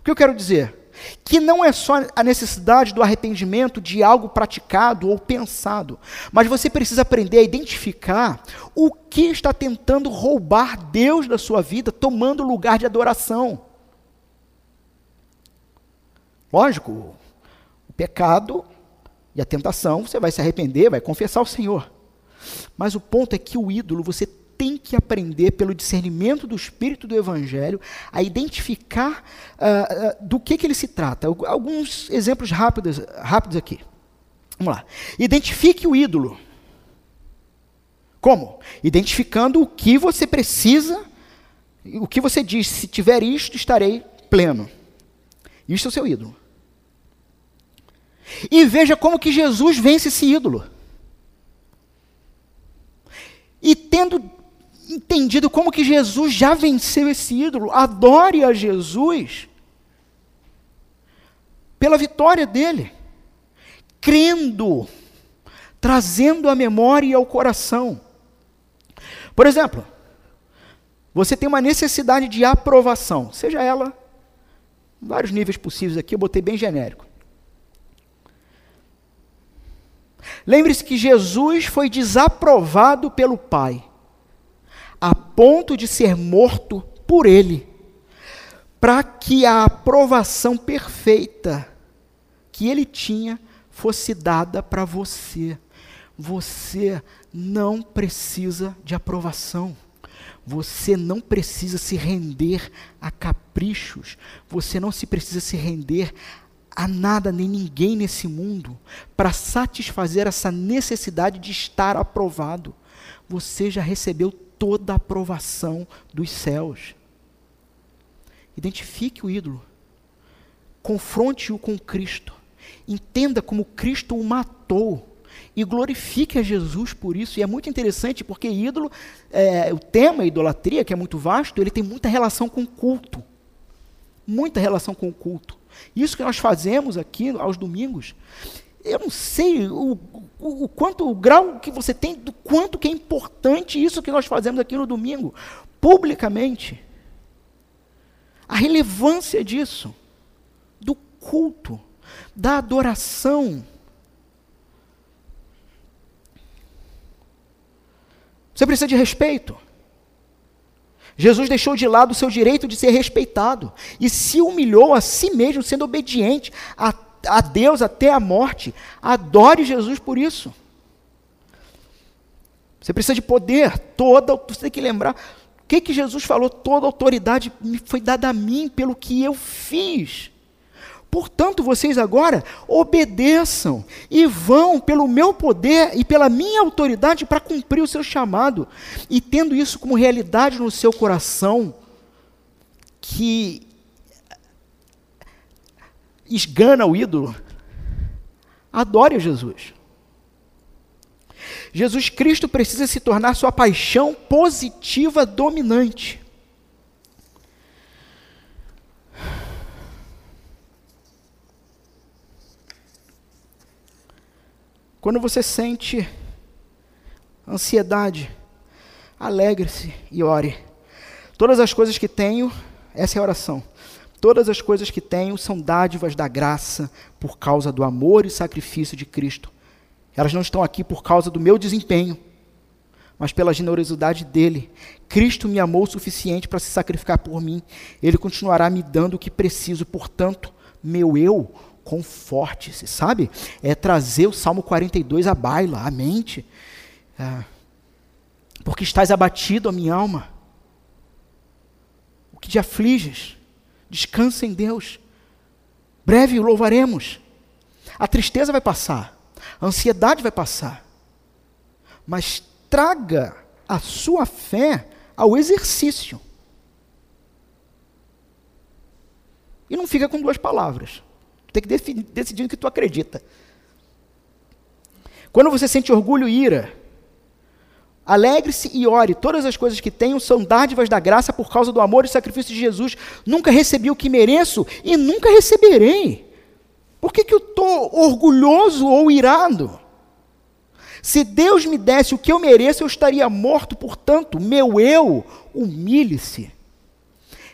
O que eu quero dizer? Que não é só a necessidade do arrependimento de algo praticado ou pensado, mas você precisa aprender a identificar o que está tentando roubar Deus da sua vida, tomando lugar de adoração. Lógico, o pecado e a tentação, você vai se arrepender, vai confessar ao Senhor. Mas o ponto é que o ídolo você tem que aprender, pelo discernimento do Espírito do Evangelho, a identificar uh, do que, que ele se trata. Alguns exemplos rápidos, rápidos aqui. Vamos lá. Identifique o ídolo. Como? Identificando o que você precisa, o que você diz, se tiver isto, estarei pleno. Isto é o seu ídolo. E veja como que Jesus vence esse ídolo. E tendo entendido como que Jesus já venceu esse ídolo. Adore a Jesus pela vitória dele, crendo, trazendo a memória ao coração. Por exemplo, você tem uma necessidade de aprovação, seja ela vários níveis possíveis aqui, eu botei bem genérico. Lembre-se que Jesus foi desaprovado pelo Pai a ponto de ser morto por ele, para que a aprovação perfeita que ele tinha fosse dada para você. Você não precisa de aprovação. Você não precisa se render a caprichos. Você não se precisa se render a nada nem ninguém nesse mundo para satisfazer essa necessidade de estar aprovado. Você já recebeu toda a aprovação dos céus. Identifique o ídolo. Confronte-o com Cristo. Entenda como Cristo o matou. E glorifique a Jesus por isso. E é muito interessante porque ídolo, é, o tema idolatria, que é muito vasto, ele tem muita relação com culto. Muita relação com o culto. Isso que nós fazemos aqui aos domingos eu não sei o, o, quanto o grau que você tem do quanto que é importante isso que nós fazemos aqui no domingo, publicamente. A relevância disso, do culto, da adoração. Você precisa de respeito. Jesus deixou de lado o seu direito de ser respeitado e se humilhou a si mesmo, sendo obediente a a Deus até a morte. Adore Jesus por isso. Você precisa de poder, toda, você tem que lembrar. O que, que Jesus falou? Toda autoridade me foi dada a mim pelo que eu fiz. Portanto, vocês agora obedeçam e vão pelo meu poder e pela minha autoridade para cumprir o seu chamado. E tendo isso como realidade no seu coração, que esgana o ídolo, adore Jesus. Jesus Cristo precisa se tornar sua paixão positiva dominante. Quando você sente ansiedade, alegre-se e ore. Todas as coisas que tenho, essa é a oração Todas as coisas que tenho são dádivas da graça por causa do amor e sacrifício de Cristo. Elas não estão aqui por causa do meu desempenho, mas pela generosidade dele. Cristo me amou o suficiente para se sacrificar por mim. Ele continuará me dando o que preciso, portanto, meu eu conforte-se, sabe? É trazer o Salmo 42 à baila, à mente. É, porque estás abatido, a minha alma. O que te afliges? Descansa em Deus. Breve o louvaremos. A tristeza vai passar, a ansiedade vai passar. Mas traga a sua fé ao exercício. E não fica com duas palavras. Tem que decidir que tu acredita. Quando você sente orgulho e ira, alegre-se e ore. Todas as coisas que tenho são dádivas da graça por causa do amor e sacrifício de Jesus. Nunca recebi o que mereço e nunca receberei. Por que, que eu estou orgulhoso ou irado? Se Deus me desse o que eu mereço, eu estaria morto, portanto, meu eu, humilhe-se.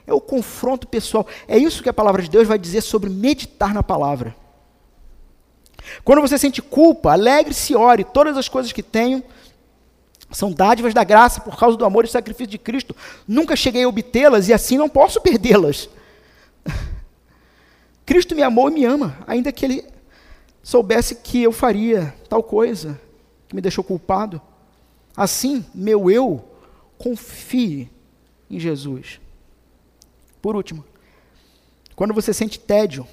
É o confronto pessoal. É isso que a palavra de Deus vai dizer sobre meditar na palavra. Quando você sente culpa, alegre-se e ore. Todas as coisas que tenho são dádivas da graça por causa do amor e sacrifício de Cristo. Nunca cheguei a obtê-las e assim não posso perdê-las. (laughs) Cristo me amou e me ama, ainda que ele soubesse que eu faria tal coisa que me deixou culpado. Assim, meu eu confie em Jesus. Por último, quando você sente tédio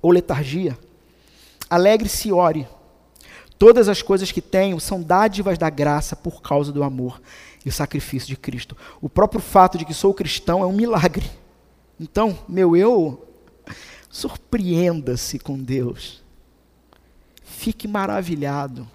ou letargia, alegre-se e ore. Todas as coisas que tenho são dádivas da graça por causa do amor e sacrifício de Cristo. O próprio fato de que sou cristão é um milagre. Então, meu eu, surpreenda-se com Deus. Fique maravilhado.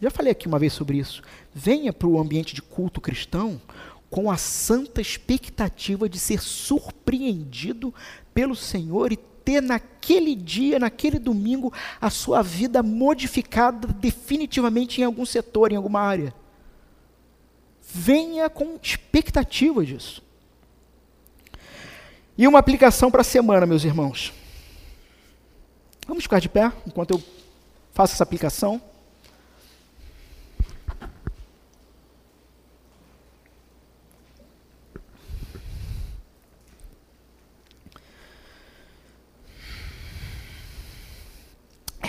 Já falei aqui uma vez sobre isso. Venha para o ambiente de culto cristão com a santa expectativa de ser surpreendido pelo Senhor e ter naquele dia, naquele domingo, a sua vida modificada definitivamente em algum setor, em alguma área. Venha com expectativa disso. E uma aplicação para a semana, meus irmãos. Vamos ficar de pé enquanto eu faço essa aplicação.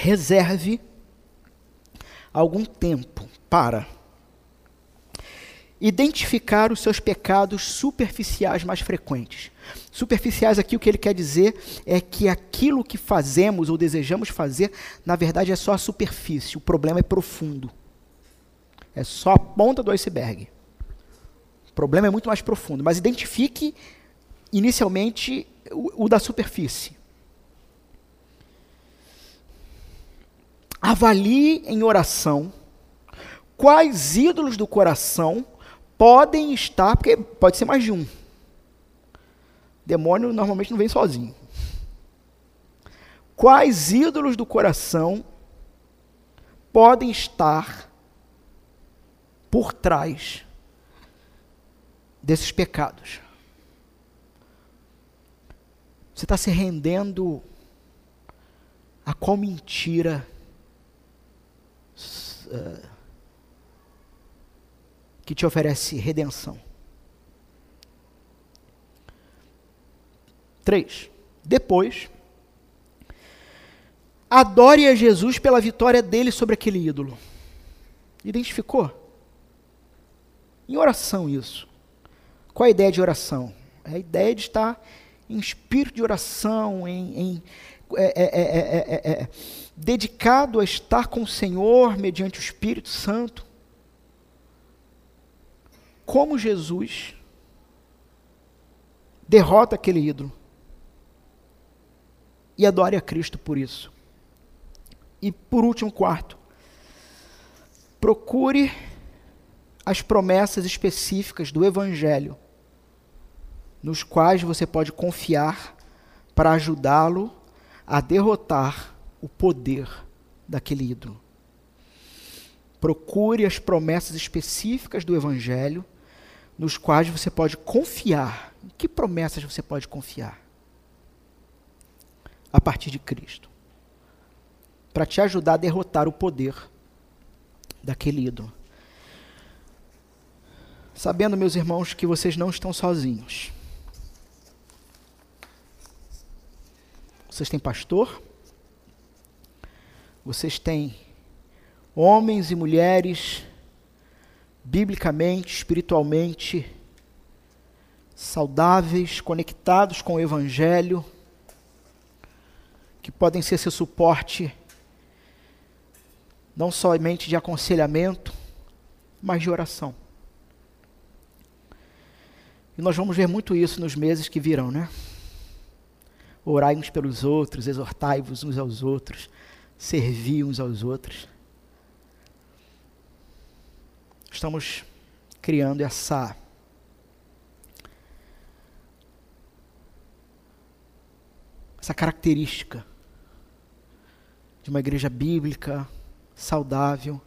Reserve algum tempo para identificar os seus pecados superficiais mais frequentes. Superficiais aqui o que ele quer dizer é que aquilo que fazemos ou desejamos fazer, na verdade é só a superfície, o problema é profundo. É só a ponta do iceberg. O problema é muito mais profundo, mas identifique inicialmente o, o da superfície. Avalie em oração quais ídolos do coração podem estar, porque pode ser mais de um. Demônio normalmente não vem sozinho. Quais ídolos do coração podem estar por trás desses pecados? Você está se rendendo a qual mentira uh, que te oferece redenção. Três. Depois, adore a Jesus pela vitória dele sobre aquele ídolo. Identificou? Em oração, isso. Qual é a ideia de oração? É a ideia de estar em espírito de oração, em, em é, é, é, dedicado a estar com o Senhor mediante o Espírito Santo, como Jesus derrota aquele ídolo e adore a Cristo por isso. E por último, quarto, procure as promessas específicas do Evangelho, nos quais você pode confiar para ajudá-lo a derrotar o poder daquele ídolo. Procure as promessas específicas do Evangelho, nos quais você pode confiar. Em que promessas você pode confiar? A partir de Cristo. Para te ajudar a derrotar o poder daquele ídolo. Sabendo, meus irmãos, que vocês não estão sozinhos. Vocês têm pastor, vocês têm homens e mulheres, biblicamente, espiritualmente, saudáveis, conectados com o Evangelho, que podem ser seu suporte, não somente de aconselhamento, mas de oração. E nós vamos ver muito isso nos meses que virão, né? Orai uns pelos outros, exortai-vos uns aos outros, servir uns aos outros. Estamos criando essa essa característica de uma igreja bíblica, saudável,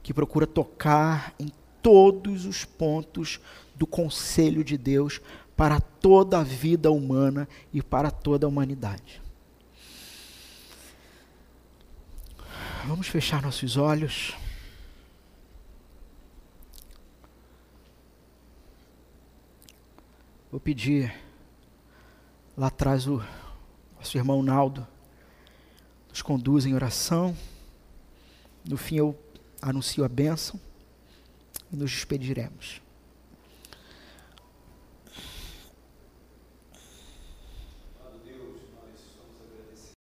que procura tocar em todos os pontos do conselho de Deus para toda a vida humana e para toda a humanidade. Vamos fechar nossos olhos. Vou pedir lá atrás o nosso irmão Naldo nos conduz em oração. No fim eu anuncio a bênção e nos despediremos.